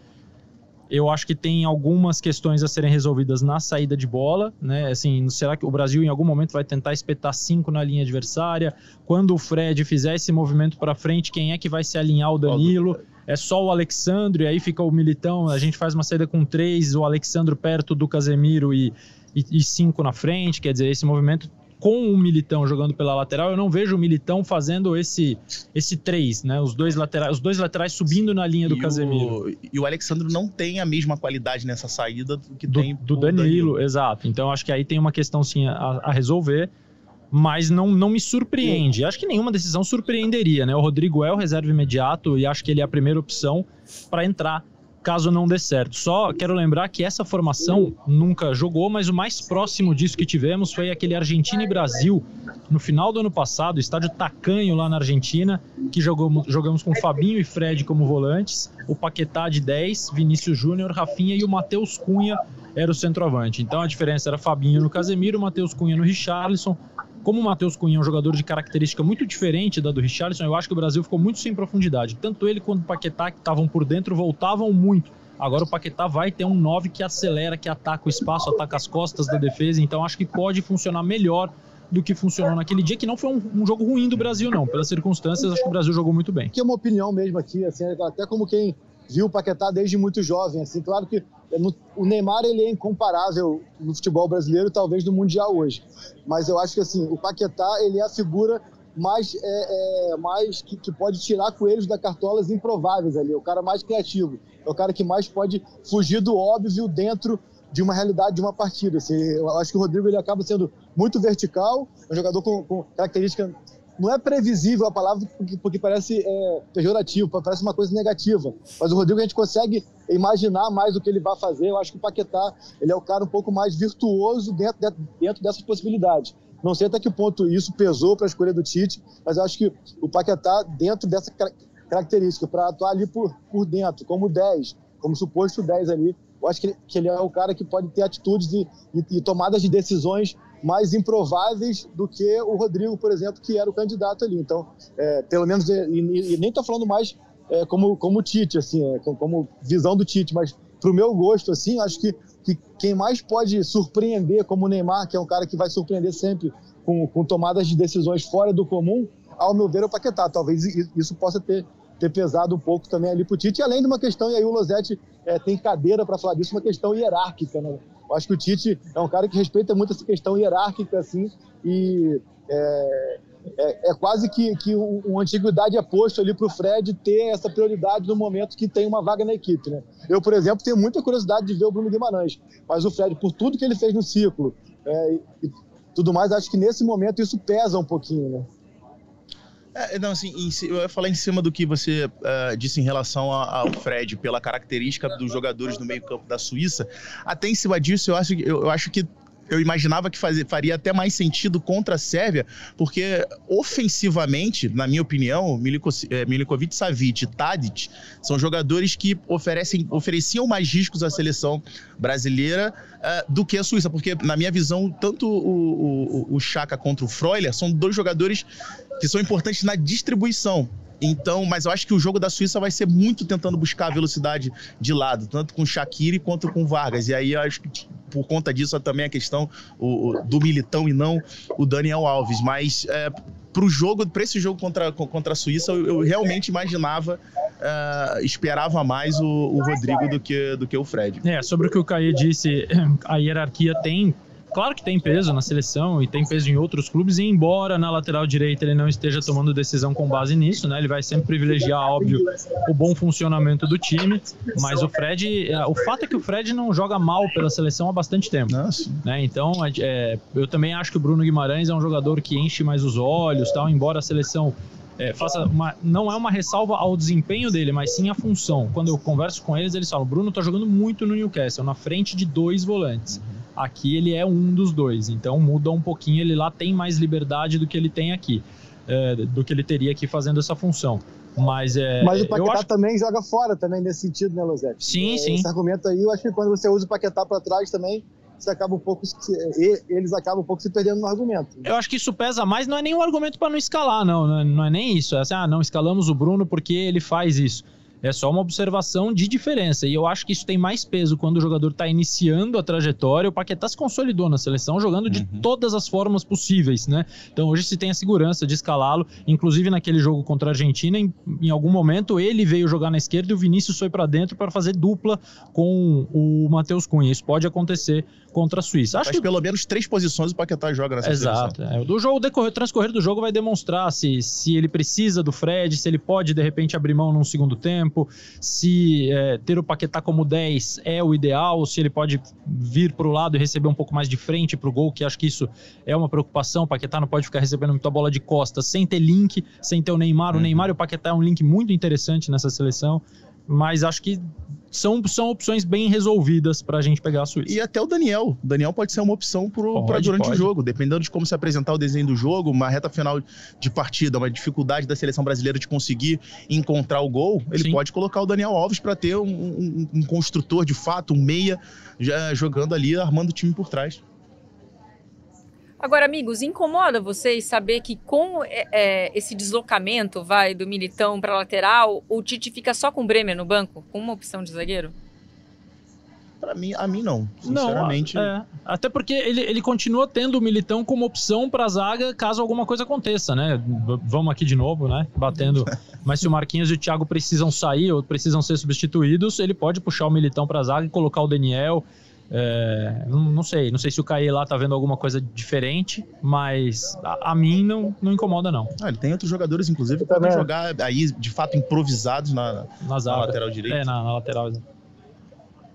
eu acho que tem algumas questões a serem resolvidas na saída de bola, né? Assim, será que o Brasil em algum momento vai tentar espetar cinco na linha adversária? Quando o Fred fizer esse movimento para frente, quem é que vai se alinhar o Danilo? É só o Alexandre, aí fica o Militão, a gente faz uma saída com três, o Alexandre perto do Casemiro e, e, e cinco na frente, quer dizer, esse movimento com o Militão jogando pela lateral, eu não vejo o Militão fazendo esse esse três, né? Os dois laterais, os dois laterais subindo na linha do e Casemiro. O, e o Alexandre não tem a mesma qualidade nessa saída do que do, tem do Danilo, Danilo, exato. Então acho que aí tem uma questão sim a, a resolver mas não, não me surpreende. Acho que nenhuma decisão surpreenderia, né? O Rodrigo é o reserva imediato e acho que ele é a primeira opção para entrar caso não dê certo. Só quero lembrar que essa formação nunca jogou, mas o mais próximo disso que tivemos foi aquele Argentina e Brasil no final do ano passado, estádio Tacanho lá na Argentina, que jogamos, jogamos com Fabinho e Fred como volantes, o Paquetá de 10, Vinícius Júnior, Rafinha e o Matheus Cunha era o centroavante. Então a diferença era Fabinho no Casemiro, Matheus Cunha no Richarlison, como o Matheus Cunha é um jogador de característica muito diferente da do Richarlison, eu acho que o Brasil ficou muito sem profundidade. Tanto ele quanto o Paquetá, que estavam por dentro, voltavam muito. Agora o Paquetá vai ter um 9 que acelera, que ataca o espaço, ataca as costas da defesa, então acho que pode funcionar melhor do que funcionou naquele dia, que não foi um, um, jogo ruim do Brasil, não. Pelas circunstâncias, acho que o Brasil jogou muito bem. Que é uma opinião mesmo aqui, assim, até como quem viu o Paquetá desde muito jovem, assim, claro que o Neymar ele é incomparável no futebol brasileiro, talvez no mundial hoje. Mas eu acho que assim, o Paquetá ele é a figura mais, é, é, mais que, que, pode tirar coelhos da cartolas improváveis ali. É o cara mais criativo. É o cara que mais pode fugir do óbvio dentro de uma realidade de uma partida. Assim, eu acho que o Rodrigo ele acaba sendo muito vertical, é um jogador com, com característica não é previsível a palavra porque, porque parece é, pejorativo, parece uma coisa negativa. Mas o Rodrigo a gente consegue imaginar mais o que ele vai fazer. Eu acho que o Paquetá ele é o cara um pouco mais virtuoso dentro, de, dentro dessas possibilidades. Não sei até que ponto isso pesou para a escolha do Tite, mas acho que o Paquetá, dentro dessa característica, para atuar ali por, por dentro, como 10, como suposto 10 ali, eu acho que ele, que ele é o cara que pode ter atitudes e, e, e tomadas de decisões mais improváveis do que o Rodrigo, por exemplo, que era o candidato ali. Então, é, pelo menos, e, e nem estou falando mais é, como, como Tite, assim, é, como visão do Tite, mas para o meu gosto, assim, acho que, que quem mais pode surpreender, como o Neymar, que é um cara que vai surpreender sempre com, com tomadas de decisões fora do comum, ao meu ver, é o Paquetá. Talvez isso possa ter, ter pesado um pouco também ali para o Tite, além de uma questão, e aí o Losetti é, tem cadeira para falar disso, uma questão hierárquica, né? Eu acho que o Tite é um cara que respeita muito essa questão hierárquica, assim, e é, é, é quase que, que uma antiguidade é posto ali para o Fred ter essa prioridade no momento que tem uma vaga na equipe, né? Eu, por exemplo, tenho muita curiosidade de ver o Bruno Guimarães, mas o Fred, por tudo que ele fez no ciclo é, e tudo mais, acho que nesse momento isso pesa um pouquinho, né? É, não, assim, eu ia falar em cima do que você uh, disse em relação ao Fred, pela característica dos jogadores no meio-campo da Suíça. Até em cima disso, eu acho, eu, eu acho que eu imaginava que faria até mais sentido contra a Sérvia, porque ofensivamente, na minha opinião, eh, Milikovic, Savic e Tadic são jogadores que oferecem, ofereciam mais riscos à seleção brasileira uh, do que a Suíça, porque na minha visão, tanto o, o, o Chaka contra o Freuler são dois jogadores que são importantes na distribuição. Então, mas eu acho que o jogo da Suíça vai ser muito tentando buscar a velocidade de lado, tanto com Shaqiri quanto com Vargas. E aí eu acho que por conta disso também a questão o, o, do Militão e não o Daniel Alves. Mas é, para o jogo, para esse jogo contra, contra a Suíça, eu, eu realmente imaginava, uh, esperava mais o, o, Rodrigo do que, do que o Fred. É, sobre o que o Caí disse, a hierarquia tem claro que tem peso na seleção e tem peso em outros clubes, e embora na lateral direita ele não esteja tomando decisão com base nisso, né? Ele vai sempre privilegiar, óbvio, o bom funcionamento do time, mas o Fred, é, o fato é que o Fred não joga mal pela seleção há bastante tempo. Nossa. Né? Então, é, eu também acho que o Bruno Guimarães é um jogador que enche mais os olhos, tal, embora a seleção é, faça uma, não é uma ressalva ao desempenho dele, mas sim à função. Quando eu converso com eles, eles falam: Bruno tá jogando muito no Newcastle, na frente de dois volantes. Uhum. Aqui ele é um dos dois, então muda um pouquinho. Ele lá tem mais liberdade do que ele tem aqui, é, do que ele teria aqui fazendo essa função. Mas, é, Mas o Paquetá acho... também joga fora também nesse sentido, né, Lozete? Sim, é, sim. Esse argumento aí, eu acho que quando você usa o Paquetá para trás também, você acaba um pouco eles acabam um pouco se perdendo no argumento. Eu acho que isso pesa mais, não é nenhum argumento para não escalar, não, não é, não é nem isso. É assim, ah, não escalamos o Bruno porque ele faz isso. É só uma observação de diferença. E eu acho que isso tem mais peso quando o jogador está iniciando a trajetória. O Paquetá se consolidou na seleção, jogando de uhum. todas as formas possíveis, né? Então hoje se tem a segurança de escalá-lo. Inclusive naquele jogo contra a Argentina, em, em algum momento ele veio jogar na esquerda e o Vinícius foi para dentro para fazer dupla com o Matheus Cunha. Isso pode acontecer contra a Suíça. Acho Mas que pelo menos três posições o Paquetá joga nessa Exato. É. Do jogo, decorrer, transcorrer do jogo vai demonstrar se, se ele precisa do Fred, se ele pode de repente abrir mão num segundo tempo, se é, ter o Paquetá como 10 é o ideal, se ele pode vir para o lado e receber um pouco mais de frente para o gol, que acho que isso é uma preocupação. O Paquetá não pode ficar recebendo muita bola de costas sem ter link, sem ter o Neymar. Uhum. O Neymar e o Paquetá é um link muito interessante nessa seleção mas acho que são, são opções bem resolvidas para a gente pegar a Suíça. E até o Daniel. O Daniel pode ser uma opção para durante pode. o jogo, dependendo de como se apresentar o desenho do jogo, uma reta final de partida, uma dificuldade da seleção brasileira de conseguir encontrar o gol, ele Sim. pode colocar o Daniel Alves para ter um, um, um, construtor de fato, um meia, já jogando ali, armando o time por trás. Agora, amigos, incomoda vocês saber que com é, é esse deslocamento, vai, do Militão para lateral, o Tite fica só com o Bremer no banco, com uma opção de zagueiro? Para mim, a mim não. Sinceramente. Não, é. Até porque ele, ele continua tendo o Militão como opção para zaga caso alguma coisa aconteça, né? Vamos aqui de novo, né? Batendo. Mas se o Marquinhos e o Thiago precisam sair ou precisam ser substituídos, ele pode puxar o Militão para zaga e colocar o Daniel. É, não, não, sei, não sei se o Caê lá tá vendo alguma coisa diferente, mas a, a mim não, não incomoda, não. Ah, ele tem outros jogadores, inclusive, que podem jogar aí, de fato, improvisados na, na, na lateral direita. É, na, na lateral.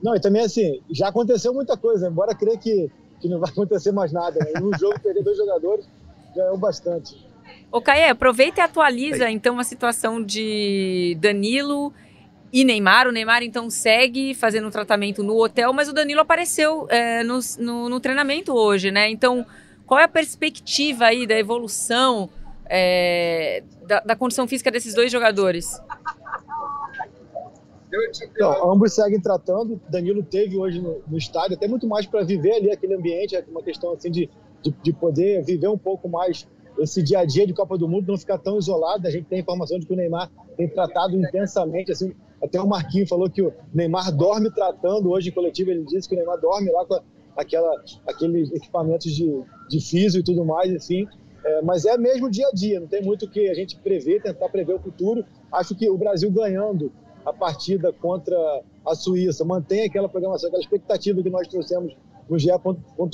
Não, e também assim, já aconteceu muita coisa, embora creia que, que não vai acontecer mais nada. Né? No jogo, perder dois jogadores já é o bastante. Ô, Caê, aproveita e atualiza, então, a situação de Danilo e Neymar. O Neymar, então, segue fazendo um tratamento no hotel, mas o Danilo apareceu é, no, no, no, treinamento hoje, né? Então, qual é a perspectiva aí da evolução é, da, da condição física desses dois jogadores? Então, ambos seguem tratando. Danilo teve hoje no, no estádio, até muito mais para viver ali aquele ambiente, é uma questão assim de, de, de, poder viver um pouco mais esse dia a dia de Copa do Mundo, não ficar tão isolado. A gente tem informação de que o Neymar tem tratado intensamente, assim, até o Marquinhos falou que o Neymar dorme tratando hoje em coletivo. Ele disse que o Neymar dorme lá com aquela, aqueles equipamentos de, de físio e tudo mais, enfim. É, mas é mesmo dia a dia, não tem muito o que a gente prever, tentar prever o futuro. Acho que o Brasil ganhando a partida contra a Suíça mantém aquela programação, aquela expectativa que nós trouxemos no GE.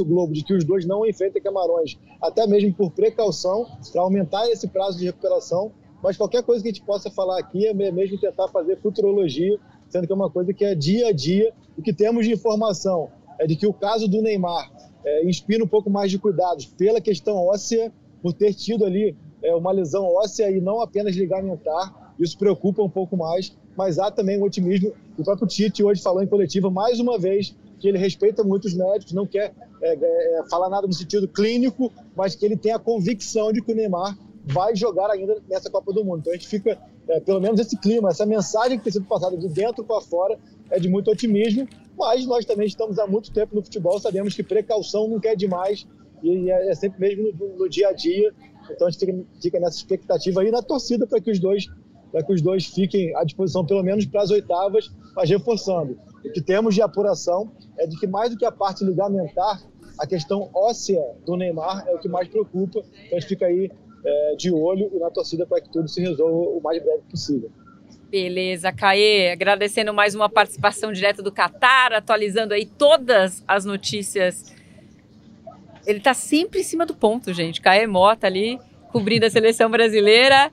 Globo de que os dois não enfrentem Camarões, até mesmo por precaução, para aumentar esse prazo de recuperação mas qualquer coisa que a gente possa falar aqui é mesmo tentar fazer futurologia, sendo que é uma coisa que é dia a dia. O que temos de informação é de que o caso do Neymar é, inspira um pouco mais de cuidados pela questão óssea, por ter tido ali é, uma lesão óssea e não apenas ligamentar. Isso preocupa um pouco mais, mas há também um otimismo. O próprio Tite hoje falou em coletiva mais uma vez que ele respeita muito os médicos, não quer é, é, é falar nada no sentido clínico, mas que ele tem a convicção de que o Neymar vai jogar ainda nessa Copa do Mundo. Então a gente fica, é, pelo menos esse clima, essa mensagem que tem sido passada de dentro para fora é de muito otimismo, mas nós também estamos há muito tempo no futebol, sabemos que precaução nunca é demais e é, é sempre mesmo no, no, dia a dia. Então a gente fica, fica nessa expectativa aí na torcida para que os dois para que os dois fiquem à disposição pelo menos para as oitavas, mas reforçando. O que temos de apuração é de que mais do que a parte ligamentar, a questão óssea do Neymar é o que mais preocupa. Então a gente fica aí é, de olho e na torcida para que tudo se resolva o mais breve possível. Beleza, Caê, agradecendo mais uma participação direta do Catar, atualizando aí todas as notícias Ele tá sempre em cima do ponto, gente. Caê Mota ali, cobrindo a seleção brasileira.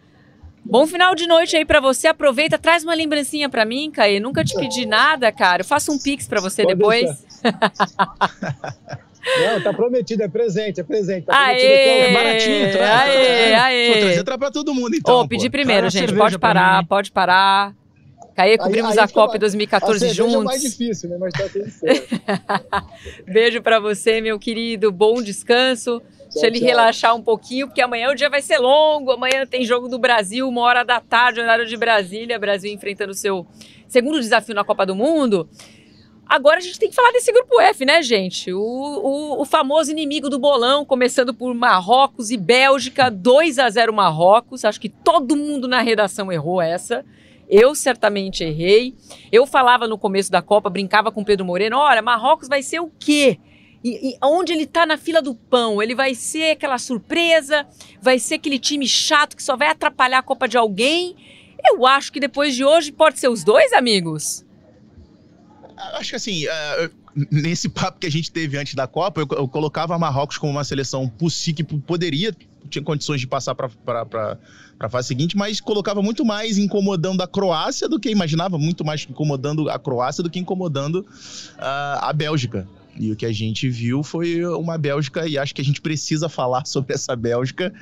Bom final de noite aí para você. Aproveita, traz uma lembrancinha para mim, Caê. Nunca te pedi nada, cara. Eu faço um pix para você Pode depois. Não, tá prometido, é presente, é presente. Tá aê, é baratinho, traz. Aê, aê. Vou trazer pra todo mundo, então. Ô, pedi primeiro, gente. Pode parar, pode parar. Caê, cobrimos aí, aí a Copa 2014 a juntos. É mais difícil, né? Mas tá tudo certo. Beijo para você, meu querido. Bom descanso. Deixa ele relaxar um pouquinho, porque amanhã o dia vai ser longo. Amanhã tem jogo do Brasil, uma hora da tarde, horário de Brasília. Brasil enfrentando o seu segundo desafio na Copa do Mundo. Agora a gente tem que falar desse grupo F, né, gente? O, o, o famoso inimigo do bolão, começando por Marrocos e Bélgica, 2 a 0 Marrocos. Acho que todo mundo na redação errou essa. Eu certamente errei. Eu falava no começo da Copa, brincava com Pedro Moreno: olha, Marrocos vai ser o quê? E, e onde ele tá na fila do pão? Ele vai ser aquela surpresa? Vai ser aquele time chato que só vai atrapalhar a Copa de alguém? Eu acho que depois de hoje pode ser os dois, amigos. Acho que assim, uh, nesse papo que a gente teve antes da Copa, eu, eu colocava Marrocos como uma seleção possível que poderia, tinha condições de passar para a fase seguinte, mas colocava muito mais incomodando a Croácia do que imaginava, muito mais incomodando a Croácia do que incomodando uh, a Bélgica. E o que a gente viu foi uma Bélgica, e acho que a gente precisa falar sobre essa Bélgica.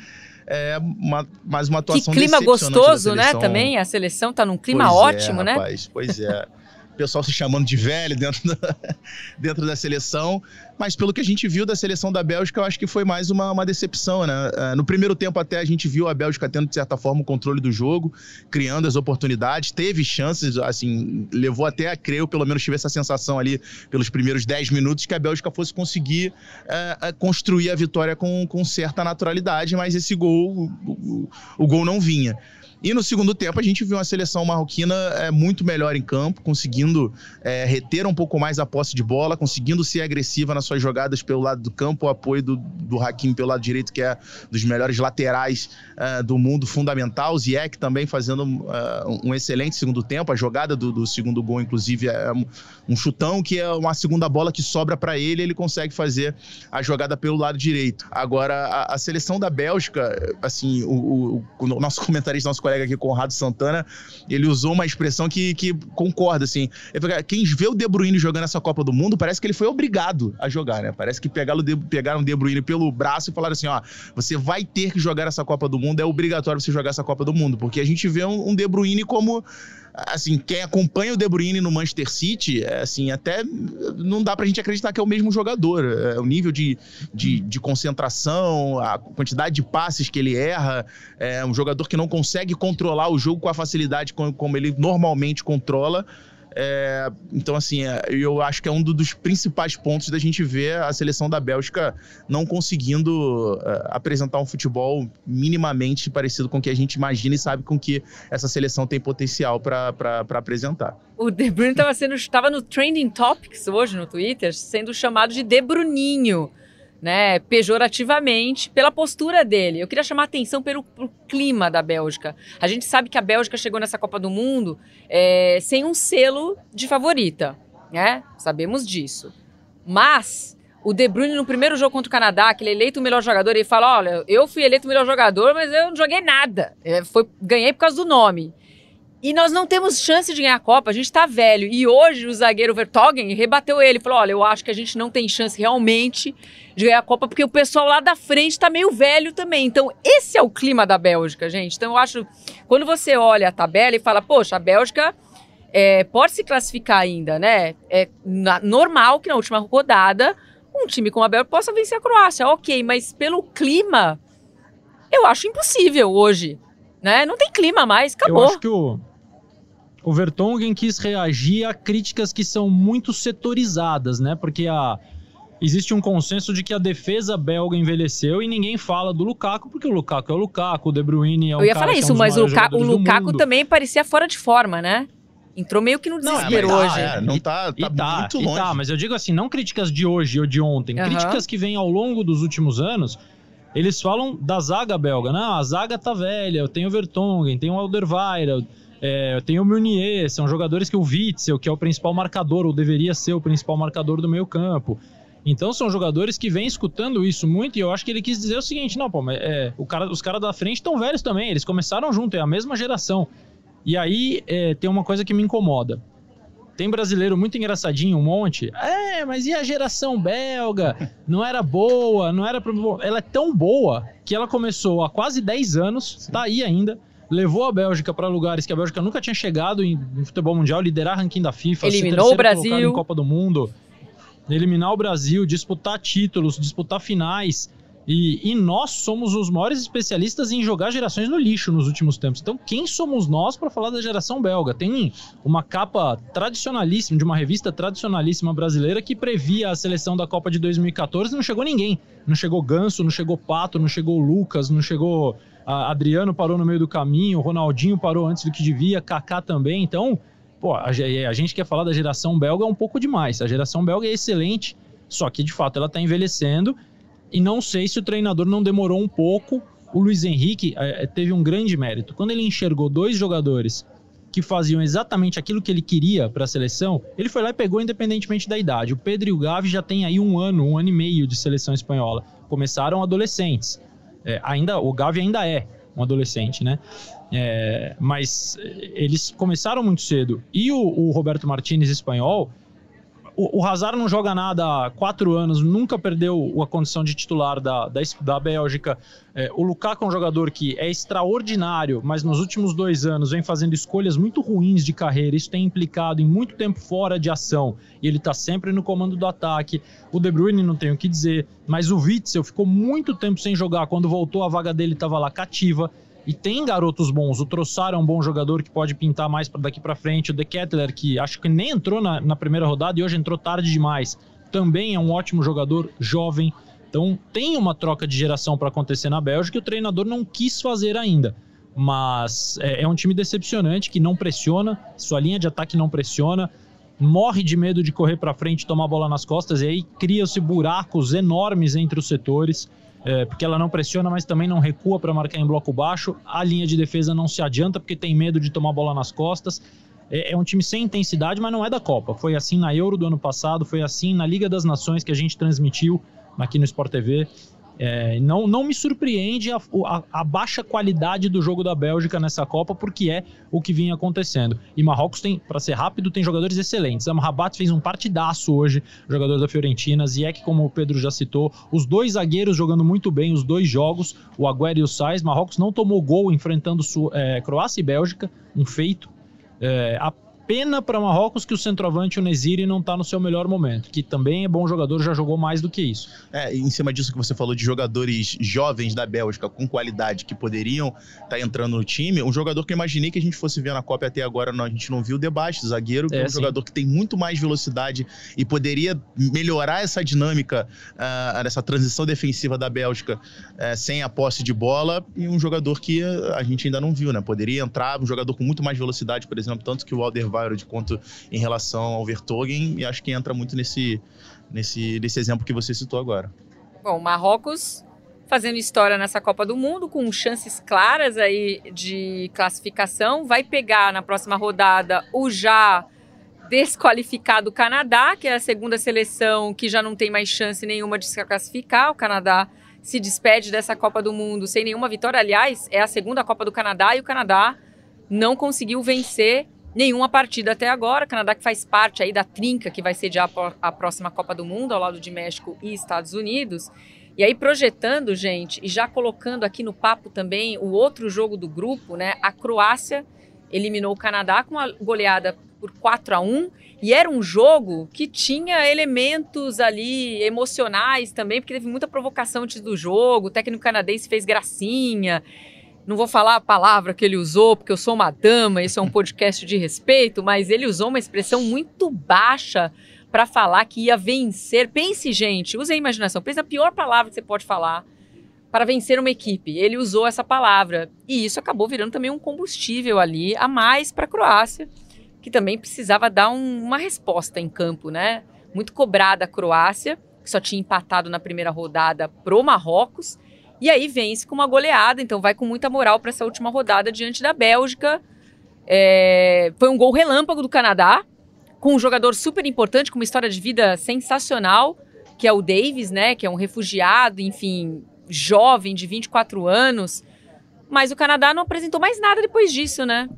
É uma, mais uma atuação Que clima gostoso, né? Também a seleção tá num clima pois é, ótimo, é, né? Rapaz, pois é pessoal se chamando de velho dentro da, dentro da seleção. Mas pelo que a gente viu da seleção da Bélgica, eu acho que foi mais uma, uma decepção, né? É, no primeiro tempo até a gente viu a Bélgica tendo, de certa forma, o controle do jogo, criando as oportunidades, teve chances, assim, levou até a crer, eu pelo menos tive essa sensação ali, pelos primeiros 10 minutos, que a Bélgica fosse conseguir é, é, construir a vitória com, com certa naturalidade, mas esse gol, o, o, o gol não vinha. E no segundo tempo a gente viu uma seleção marroquina é, muito melhor em campo, conseguindo é, reter um pouco mais a posse de bola, conseguindo ser agressiva nas suas jogadas pelo lado do campo, o apoio do, do Hakim pelo lado direito, que é dos melhores laterais é, do mundo, fundamental. O Ziyech também fazendo é, um excelente segundo tempo. A jogada do, do segundo gol, inclusive, é um chutão que é uma segunda bola que sobra para ele, ele consegue fazer a jogada pelo lado direito. Agora, a, a seleção da Bélgica, assim, o, o, o nosso comentarista, nosso colega aqui, Conrado Santana, ele usou uma expressão que, que concorda, assim. Quem vê o De Bruyne jogando essa Copa do Mundo, parece que ele foi obrigado a jogar, né? Parece que pegaram, o De Bruyne pelo braço e falaram assim, ó, você vai ter que jogar essa Copa do Mundo, é obrigatório você jogar essa Copa do Mundo, porque a gente vê um De Bruyne como assim, quem acompanha o De Bruyne no Manchester City, é, assim, até não dá pra gente acreditar que é o mesmo jogador. É, o nível de, de, de, concentração, a quantidade de passes que ele erra, é um jogador que não consegue controlar o jogo com a facilidade como, como ele normalmente controla. É, então, assim, é, eu acho que é um dos principais pontos da gente ver a seleção da Bélgica não conseguindo é, apresentar um futebol minimamente parecido com o que a gente imagina e sabe com que essa seleção tem potencial para apresentar. O De Bruyne estava estava no Trending Topics hoje no Twitter, sendo chamado de De Bruninho né, pejorativamente pela postura dele. Eu queria chamar atenção pelo, pelo, clima da Bélgica. A gente sabe que a Bélgica chegou nessa Copa do Mundo é, sem um selo de favorita, né? Sabemos disso. Mas o De Bruyne no primeiro jogo contra o Canadá, que ele é eleito o melhor jogador, ele fala: olha, eu fui eleito o melhor jogador, mas eu não joguei nada. É, foi, ganhei por causa do nome. E nós não temos chance de ganhar a Copa, a gente tá velho. E hoje o zagueiro Vertogen rebateu ele, falou: olha, eu acho que a gente não tem chance realmente de ganhar a Copa, porque o pessoal lá da frente tá meio velho também. Então, esse é o clima da Bélgica, gente. Então, eu acho, quando você olha a tabela e fala, poxa, a Bélgica é, pode se classificar ainda, né? É na, normal que na última rodada um time como a Bélgica possa vencer a Croácia, ok, mas pelo clima, eu acho impossível hoje. Né? Não tem clima mais, acabou. Eu acho que o, o Vertonghen quis reagir a críticas que são muito setorizadas, né? Porque a, existe um consenso de que a defesa belga envelheceu e ninguém fala do Lukaku, porque o Lukaku é o Lukaku, o De Bruyne é o Eu ia falar isso, é um mas o, Luka, o Lukaku também parecia fora de forma, né? Entrou meio que no desespero não, é, hoje. É, não tá, tá, tá muito longe. tá, mas eu digo assim, não críticas de hoje ou de ontem, uhum. críticas que vêm ao longo dos últimos anos. Eles falam da zaga belga, né? A zaga tá velha, eu tenho o Vertonghen, tenho o Alderweireld, é, tem o Meunier, são jogadores que o Witzel, que é o principal marcador, ou deveria ser o principal marcador do meio campo. Então são jogadores que vêm escutando isso muito e eu acho que ele quis dizer o seguinte: não, pô, mas é, o cara, os caras da frente estão velhos também, eles começaram junto, é a mesma geração. E aí é, tem uma coisa que me incomoda. Tem brasileiro muito engraçadinho, um monte. É, mas e a geração belga? Não era boa, não era. Ela é tão boa que ela começou há quase 10 anos, Sim. tá aí ainda levou a Bélgica para lugares que a Bélgica nunca tinha chegado em, futebol mundial, liderar ranking da FIFA, eliminou o Brasil em Copa do Mundo, eliminar o Brasil, disputar títulos, disputar finais. E, e, nós somos os maiores especialistas em jogar gerações no lixo nos últimos tempos. Então, quem somos nós para falar da geração belga? Tem uma capa tradicionalíssima, de uma revista tradicionalíssima brasileira que previa a seleção da Copa de 2014 e não chegou ninguém. Não chegou Ganso, não chegou Pato, não chegou Lucas, não chegou. A Adriano parou no meio do caminho, Ronaldinho parou antes do que devia, Kaká também. Então, pô, a, a gente quer falar da geração belga um pouco demais. A geração belga é excelente, só que de fato ela está envelhecendo e não sei se o treinador não demorou um pouco. O Luiz Henrique é, teve um grande mérito. Quando ele enxergou dois jogadores que faziam exatamente aquilo que ele queria para a seleção, ele foi lá e pegou independentemente da idade. O Pedro e o Gavi já têm aí um ano, um ano e meio de seleção espanhola. Começaram adolescentes. É, ainda O Gavi ainda é um adolescente, né? É, mas eles começaram muito cedo. E o, o Roberto Martinez espanhol o, o Hazard não joga nada há quatro anos, nunca perdeu a condição de titular da, da, da Bélgica. É, o Lukaku é um jogador que é extraordinário, mas nos últimos dois anos vem fazendo escolhas muito ruins de carreira. Isso tem implicado em muito tempo fora de ação. E ele está sempre no comando do ataque. O De Bruyne não tenho o que dizer, mas o Witzel ficou muito tempo sem jogar. Quando voltou, a vaga dele estava lá cativa. E tem garotos bons. O Trossard é um bom jogador que pode pintar mais daqui para frente. O De Kettler, que acho que nem entrou na, na primeira rodada e hoje entrou tarde demais, também é um ótimo jogador, jovem. Então tem uma troca de geração para acontecer na Bélgica e o treinador não quis fazer ainda. Mas é, é um time decepcionante que não pressiona, sua linha de ataque não pressiona, morre de medo de correr para frente tomar a bola nas costas, e aí cria-se buracos enormes entre os setores é, porque ela não pressiona, mas também não recua para marcar em bloco baixo. A linha de defesa não se adianta porque tem medo de tomar bola nas costas. É, é um time sem intensidade, mas não é da Copa. Foi assim na Euro do ano passado, foi assim na Liga das Nações que a gente transmitiu aqui no Sport TV. É, não, não me surpreende a, a, a, baixa qualidade do jogo da Bélgica nessa Copa, porque é o que vinha acontecendo. E Marrocos tem, para ser rápido, tem jogadores excelentes. Amrabat fez um partidaço hoje, jogador da Fiorentina. Ziyech, como o Pedro já citou, os dois zagueiros jogando muito bem os dois jogos, o Agüero e o Sainz. Marrocos não tomou gol enfrentando é, Croácia e Bélgica, um feito. É, Pena para Marrocos que o centroavante, o Neziri, não está no seu melhor momento, que também é bom jogador, já jogou mais do que isso. É, em cima disso que você falou de jogadores jovens da Bélgica com qualidade que poderiam estar tá entrando no time, um jogador que eu imaginei que a gente fosse ver na Copa até agora, a gente não viu o debate, zagueiro, que é, é um sim. jogador que tem muito mais velocidade e poderia melhorar essa dinâmica, uh, nessa transição defensiva da Bélgica uh, sem a posse de bola, e um jogador que a gente ainda não viu, né? Poderia entrar, um jogador com muito mais velocidade, por exemplo, tanto que o Alder de quanto em relação ao Vertogen, e acho que entra muito nesse, nesse, nesse exemplo que você citou agora. Bom, Marrocos fazendo história nessa Copa do Mundo, com chances claras aí de classificação, vai pegar na próxima rodada o já desqualificado Canadá, que é a segunda seleção que já não tem mais chance nenhuma de se classificar. O Canadá se despede dessa Copa do Mundo sem nenhuma vitória. Aliás, é a segunda Copa do Canadá e o Canadá não conseguiu vencer nenhuma partida até agora. O Canadá que faz parte aí da trinca que vai sediar a próxima Copa do Mundo ao lado de México e Estados Unidos. E aí projetando, gente, e já colocando aqui no papo também o outro jogo do grupo, né? A Croácia eliminou o Canadá com uma goleada por 4 a 1 e era um jogo que tinha elementos ali emocionais também, porque teve muita provocação antes do jogo, o técnico canadense fez gracinha. Não vou falar a palavra que ele usou, porque eu sou uma dama, isso é um podcast de respeito, mas ele usou uma expressão muito baixa para falar que ia vencer. Pense, gente, use a imaginação. Pense na pior palavra que você pode falar para vencer uma equipe. Ele usou essa palavra. E isso acabou virando também um combustível ali a mais para a Croácia, que também precisava dar um, uma resposta em campo, né? Muito cobrada a Croácia, que só tinha empatado na primeira rodada pro Marrocos e aí vence com uma goleada, então vai com muita moral para essa última rodada diante da Bélgica. É... Foi um gol relâmpago do Canadá, com um jogador super importante, com uma história de vida sensacional. que é o Davis, né? Que é um refugiado, enfim, jovem de 24 anos. Mas o Canadá não apresentou mais nada depois disso, né?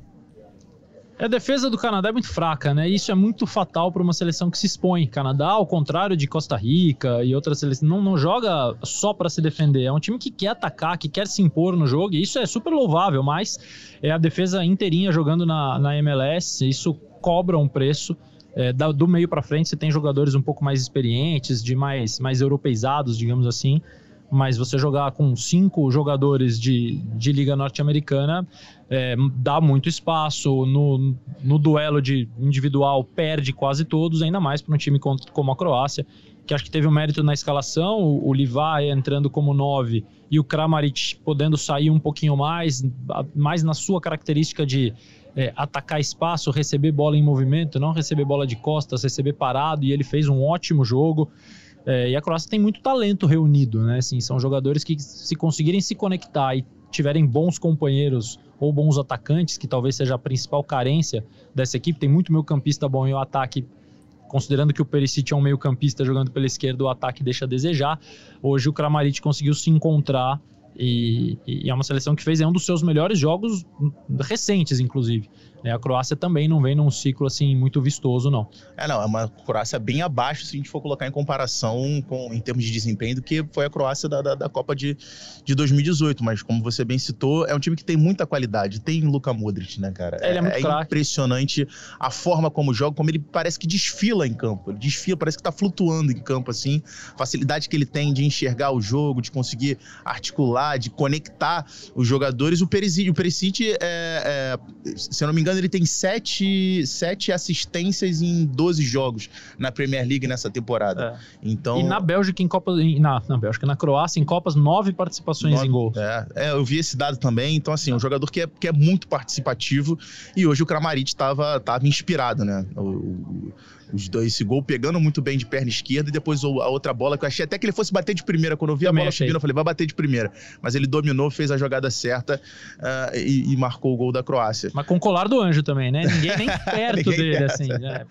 A defesa do Canadá é muito fraca, né? Isso é muito fatal para uma seleção que se expõe. Canadá, ao contrário de Costa Rica e outras seleções, não, não joga só para se defender. É um time que quer atacar, que quer se impor no jogo. E isso é super louvável, mas é a defesa inteirinha jogando na, na MLS. Isso cobra um preço. É, do meio para frente, você tem jogadores um pouco mais experientes, de mais, mais europeizados, digamos assim mas você jogar com cinco jogadores de, de liga norte-americana é, dá muito espaço. No, no duelo de individual, perde quase todos, ainda mais para um time como a Croácia, que acho que teve um mérito na escalação. O, o entrando como nove e o Kramaric podendo sair um pouquinho mais, mais na sua característica de é, atacar espaço, receber bola em movimento, não receber bola de costas, receber parado, e ele fez um ótimo jogo. É, e a Croácia tem muito talento reunido, né? Assim, são jogadores que, se conseguirem se conectar e tiverem bons companheiros ou bons atacantes, que talvez seja a principal carência dessa equipe, tem muito meio campista bom e o ataque considerando que o Perisic é um meio-campista jogando pela esquerda, o ataque deixa a desejar. Hoje o Kramaric conseguiu se encontrar e, e, é uma seleção que fez é um dos seus melhores jogos recentes, inclusive. É, a Croácia também não vem num ciclo assim muito vistoso, não. É, não, é uma Croácia bem abaixo se a gente for colocar em comparação com, em termos de desempenho do que foi a Croácia da, da, da Copa de, de 2018. Mas, como você bem citou, é um time que tem muita qualidade. Tem Luka Modric, né, cara? Ele é, muito é impressionante a forma como joga, como ele parece que desfila em campo. Ele desfila, parece que tá flutuando em campo, assim. Facilidade que ele tem de enxergar o jogo, de conseguir articular, de conectar os jogadores. O Perisic, o Perisic é, é, se eu não me engano, engano, ele tem sete, sete assistências em 12 jogos na Premier League nessa temporada. É. Então... E na Bélgica, em Copas. Na, na Bélgica, na Croácia, em Copas, nove participações nove, em gol. É, é, eu vi esse dado também. Então, assim, um jogador que é, que é muito participativo. E hoje o Kramaric estava tava inspirado, né? O, o, os dois, esse gol pegando muito bem de perna esquerda e depois a outra bola que eu achei até que ele fosse bater de primeira. Quando eu vi Também a bola achei. subindo, eu falei, vai bater de primeira. Mas ele dominou, fez a jogada certa uh, e, e, marcou o gol da Croácia. Mas com o colar do anjo também, né? Ninguém nem perto Ninguém dele, perto. assim. É,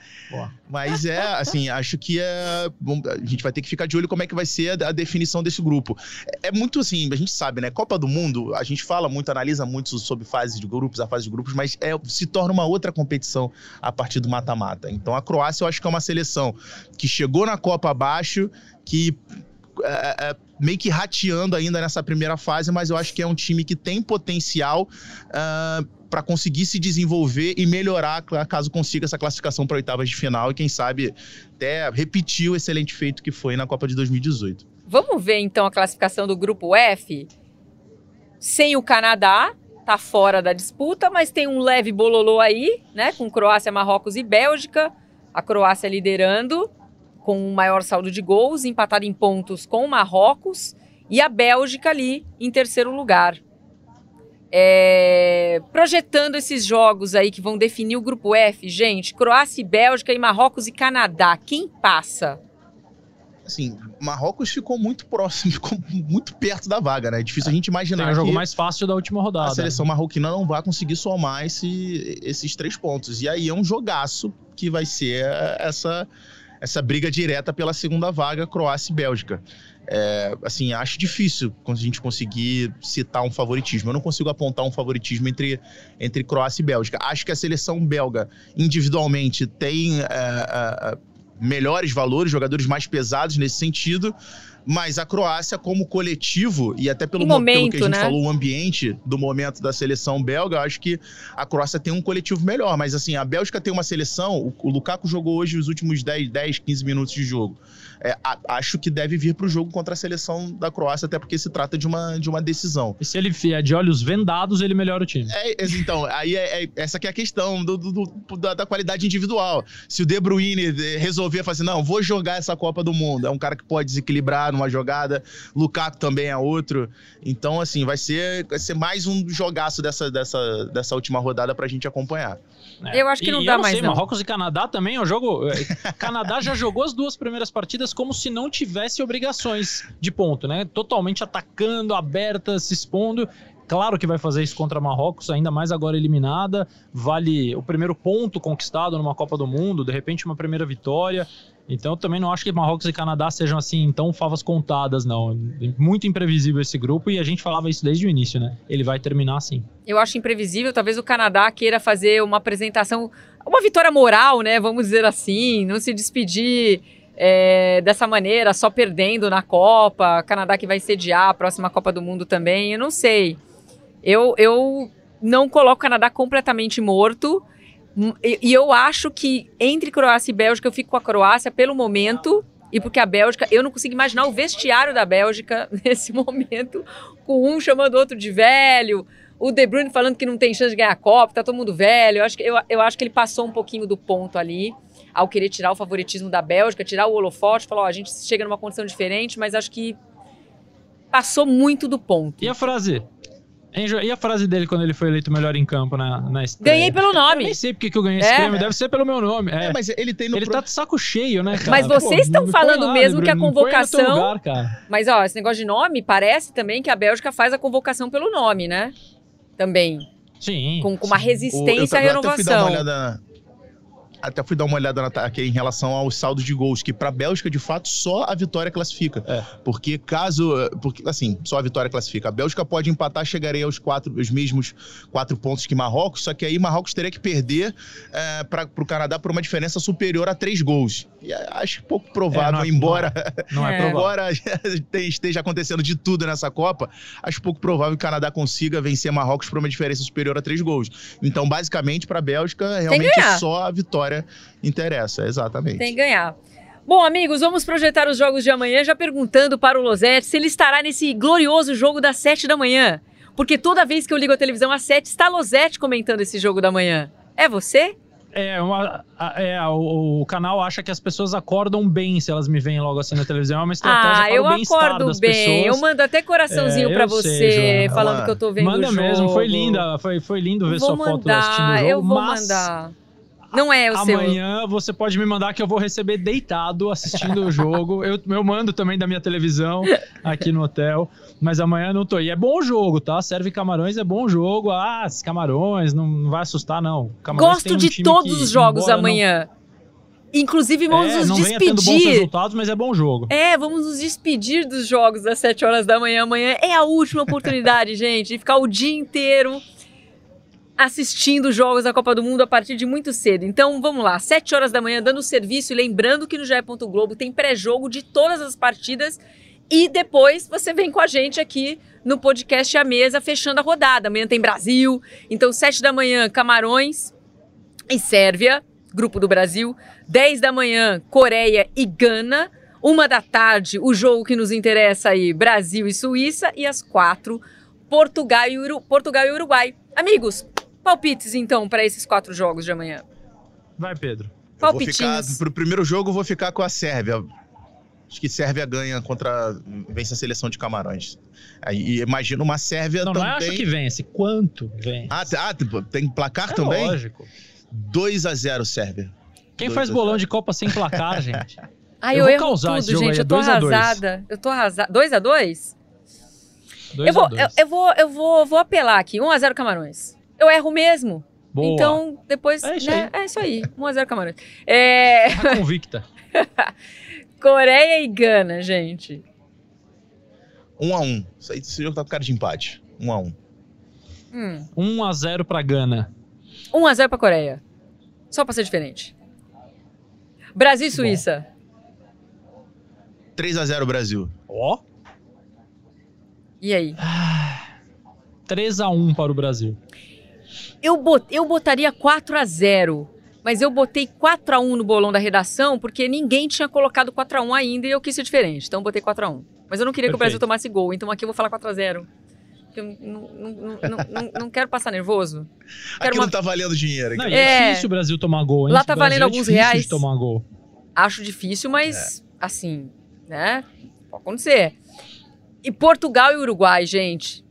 Mas é, assim, acho que é. Bom, a gente vai ter que ficar de olho como é que vai ser a, a definição desse grupo. É, é, muito assim, a gente sabe, né? Copa do Mundo, a gente fala muito, analisa muito sobre fases de grupos, a fase de grupos, mas é, se torna uma outra competição a partir do mata-mata. Então a Croácia, eu acho que é uma seleção que chegou na Copa abaixo, que é, é, meio que rateando ainda nessa primeira fase, mas eu acho que é um time que tem potencial uh, é, para conseguir se desenvolver e melhorar caso consiga essa classificação para oitavas de final e quem sabe até repetir o excelente feito que foi na Copa de 2018. Vamos ver então a classificação do grupo F sem o Canadá, tá fora da disputa, mas tem um leve bololô aí, né, com Croácia, Marrocos e Bélgica a Croácia liderando com o maior saldo de gols, empatada em pontos com o Marrocos e a Bélgica ali em terceiro lugar. É... Projetando esses jogos aí que vão definir o grupo F, gente, Croácia e Bélgica e Marrocos e Canadá, quem passa? Assim, Marrocos ficou muito próximo, ficou muito perto da vaga, né? É difícil a gente imaginar. É o jogo mais fácil da última rodada. A seleção marroquina não vai conseguir somar esse, esses três pontos. E aí é um jogaço que vai ser essa, essa briga direta pela segunda vaga, Croácia e Bélgica. É, assim, acho difícil a gente conseguir citar um favoritismo. Eu não consigo apontar um favoritismo entre, entre Croácia e Bélgica. Acho que a seleção belga, individualmente, tem é, é, melhores valores, jogadores mais pesados nesse sentido. Mas a Croácia, como coletivo, e até pelo, momento, pelo que a gente né? falou, o ambiente do momento da seleção belga, eu acho que a Croácia tem um coletivo melhor. Mas assim, a Bélgica tem uma seleção, o, o Lukaku jogou hoje os últimos 10, 10 15 minutos de jogo é, a, acho que deve vir para o jogo contra a seleção da Croácia, até porque se trata de uma, de uma decisão. E se ele é de olhos vendados, ele melhora o time. É, então, aí é, é, essa que é a questão do, do, do da, da, qualidade individual. Se o De Bruyne resolver fazer, não, vou jogar essa Copa do Mundo, é um cara que pode desequilibrar numa jogada, Lukaku também é outro. Então, assim, vai ser, vai ser mais um jogaço dessa, dessa, dessa última rodada para a gente acompanhar. É. Eu acho que não dá não mais. Sei, não. Marrocos e Canadá também é um jogo. É, Canadá já jogou as duas primeiras partidas como se não tivesse obrigações de ponto, né? Totalmente atacando, aberta, se expondo. claro que vai fazer isso contra Marrocos, ainda mais agora eliminada. Vale o primeiro ponto conquistado numa Copa do Mundo, de repente uma primeira vitória. Então eu também não acho que Marrocos e Canadá sejam assim tão favas contadas, não. Muito imprevisível esse grupo e a gente falava isso desde o início, né? Ele vai terminar assim. Eu acho imprevisível, talvez o Canadá queira fazer uma apresentação, uma vitória moral, né? Vamos dizer assim, não se despedir é, dessa maneira, só perdendo na Copa. Canadá que vai sediar a próxima Copa do Mundo também, eu não sei. Eu, eu não coloco o Canadá completamente morto. E, e eu acho que entre Croácia e Bélgica, eu fico com a Croácia pelo momento. E porque a Bélgica, eu não consigo imaginar o vestiário da Bélgica nesse momento, com um chamando o outro de velho, o De Bruyne falando que não tem chance de ganhar a Copa, tá todo mundo velho. Eu acho que, eu, eu acho que ele passou um pouquinho do ponto ali, ao querer tirar o favoritismo da Bélgica, tirar o holofote, falar, ó, a gente chega numa condição diferente, mas acho que passou muito do ponto. E a frase? E a frase dele quando ele foi eleito melhor em campo na, na estreia? Ganhei pelo nome. Eu nem sei porque que eu ganhei esse é. prêmio, deve ser pelo meu nome. É, é mas ele tem no Ele pro... tá de saco cheio, né, cara? Mas vocês estão falando lá, mesmo que a convocação. Lugar, mas ó, esse negócio de nome parece também que a Bélgica faz a convocação pelo nome, né? Também. Sim. Com, com uma resistência o, eu, à renovação. Eu fui dar uma olhada até fui dar uma olhada na, aqui em relação aos saldos de gols, que para a Bélgica, de fato, só a vitória classifica. É. Porque caso. Porque, assim, só a vitória classifica. A Bélgica pode empatar, chegaria aos quatro, os mesmos quatro pontos que Marrocos, só que aí Marrocos teria que perder é, para o Canadá por uma diferença superior a três gols. E acho pouco provável, é, não é, embora, não é, embora esteja acontecendo de tudo nessa Copa, acho pouco provável que o Canadá consiga vencer Marrocos por uma diferença superior a três gols. Então, basicamente, para a Bélgica, realmente só a vitória vitória interessa, exatamente. Tem que ganhar. Bom, amigos, vamos projetar os jogos de amanhã já perguntando para o Losete se ele estará nesse glorioso jogo das sete da manhã. Porque toda vez que eu ligo a televisão às sete, está Losete comentando esse jogo da manhã. É você? É, uma, é o, o, canal acha que as pessoas acordam bem se elas me veem logo assim na televisão. É uma estratégia ah, para eu o acordo das bem. Pessoas. Eu mando até coraçãozinho é, para você, sei, falando que eu tô vendo Manda o jogo. mesmo, foi linda, foi, foi lindo ver vou sua mandar, foto assistindo o jogo. Eu vou mas... mandar. Não é o Amanhã seu. Amanhã você pode me mandar que eu vou receber deitado assistindo o jogo. Eu, eu mando também da minha televisão aqui no hotel. Mas amanhã não tô. E é bom jogo, tá? Serve camarões, é bom jogo. Ah, esses camarões, não, não vai assustar, não. Camarões Gosto um de todos que, os jogos amanhã. Não... Inclusive, vamos é, nos não despedir. Não bons resultados, mas é bom jogo. É, vamos nos despedir dos jogos às 7 horas da manhã. Amanhã é a última oportunidade, gente, de ficar o dia inteiro assistindo jogos da Copa do Mundo a partir de muito cedo. Então vamos lá, 7 horas da manhã dando serviço e lembrando que no GE. Globo tem pré-jogo de todas as partidas e depois você vem com a gente aqui no podcast A Mesa fechando a rodada. Amanhã tem Brasil, então 7 da manhã Camarões e Sérvia, grupo do Brasil, 10 da manhã Coreia e Gana, uma da tarde o jogo que nos interessa aí Brasil e Suíça e às quatro Portugal e, Portugal e Uruguai. Amigos, Palpites, então, para esses quatro jogos de amanhã. Vai, Pedro. Palpitinhos. Para o primeiro jogo, eu vou ficar com a Sérvia. Acho que Sérvia ganha contra. vence a seleção de Camarões. Aí imagina uma Sérvia não, também. Não, acho que vence. Quanto vence? Ah, ah tem placar é também? Lógico. 2 a 0 Sérvia. Quem faz bolão de Copa sem placar, gente? Ah, eu, eu vou causar tudo, gente. Aí. Eu tô arrasada. Eu tô arrasada. 2 a 2 eu vou, eu, eu, vou, eu vou, vou apelar aqui. 1 a 0 Camarões eu erro mesmo. Boa. Então, depois. É isso, né? aí. é isso aí. 1x0 Camarões. É... Tá convicta. Coreia e Gana, gente. 1x1. Isso aí, esse jogo tá com cara de empate. 1x1. Hum. 1x0 pra Gana. 1x0 pra Coreia. Só pra ser diferente. Brasil e Suíça. 3x0 Brasil. Ó. Oh. E aí? 3x1 para o Brasil. Eu, bot, eu botaria 4 a 0 mas eu botei 4 a 1 no bolão da redação porque ninguém tinha colocado 4 a 1 ainda e eu quis ser diferente. Então eu botei 4 a 1 Mas eu não queria Perfeito. que o Brasil tomasse gol, então aqui eu vou falar 4 a 0 eu não, não, não, não, quero passar nervoso. Quero aqui uma... não tá valendo dinheiro. Aqui. Não, é, é difícil o Brasil tomar gol, hein? Lá tá valendo é alguns reais. De tomar gol. Acho difícil, mas é. assim, né? Pode acontecer. E Portugal e Uruguai, gente.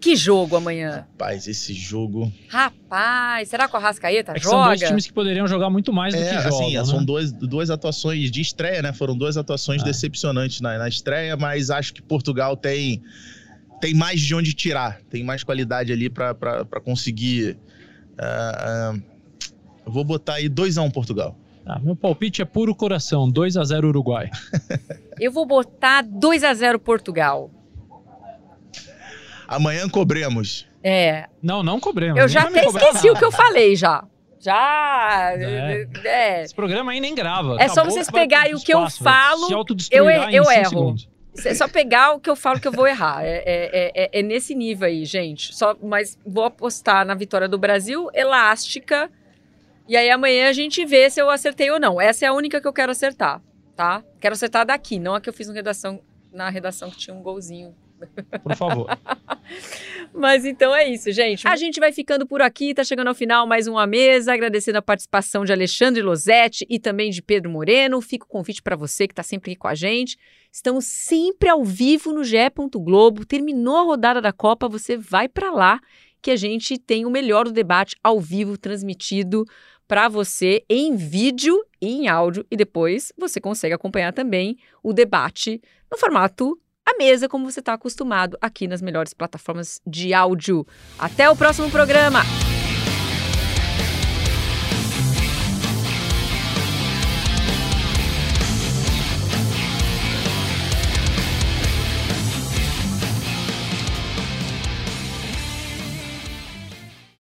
Que jogo amanhã? Rapaz, esse jogo. Rapaz, será que o Arrascaeta é joga? São dois times que poderiam jogar muito mais do é, que jogam. Assim, né? São duas, duas atuações de estreia, né? Foram duas atuações é. decepcionantes na, na estreia, mas acho que Portugal tem tem mais de onde tirar, tem mais qualidade ali para conseguir. Uh, uh, vou botar aí 2x1 um Portugal. Ah, meu palpite é puro coração, 2 a 0 Uruguai. Eu vou botar 2 a 0 Portugal. Amanhã cobremos. É. Não, não cobremos. Eu já até esqueci nada. o que eu falei já. Já. É. é. Esse programa aí nem grava. É só vocês pegarem o que eu falo. Eu, eu erro. Segundos. É só pegar o que eu falo que eu vou errar. É, é, é, é, nesse nível aí, gente. Só, mas vou apostar na vitória do Brasil, elástica. E aí amanhã a gente vê se eu acertei ou não. Essa é a única que eu quero acertar, tá? Quero acertar daqui, não a que eu fiz na redação, na redação que tinha um golzinho por favor. Mas então é isso, gente. A gente vai ficando por aqui, tá chegando ao final mais uma mesa, agradecendo a participação de Alexandre Losetti e também de Pedro Moreno. Fica o convite para você que está sempre aqui com a gente. Estamos sempre ao vivo no GE. Globo. Terminou a rodada da Copa, você vai para lá que a gente tem o melhor do debate ao vivo transmitido para você em vídeo e em áudio e depois você consegue acompanhar também o debate no formato a mesa como você está acostumado aqui nas melhores plataformas de áudio. Até o próximo programa!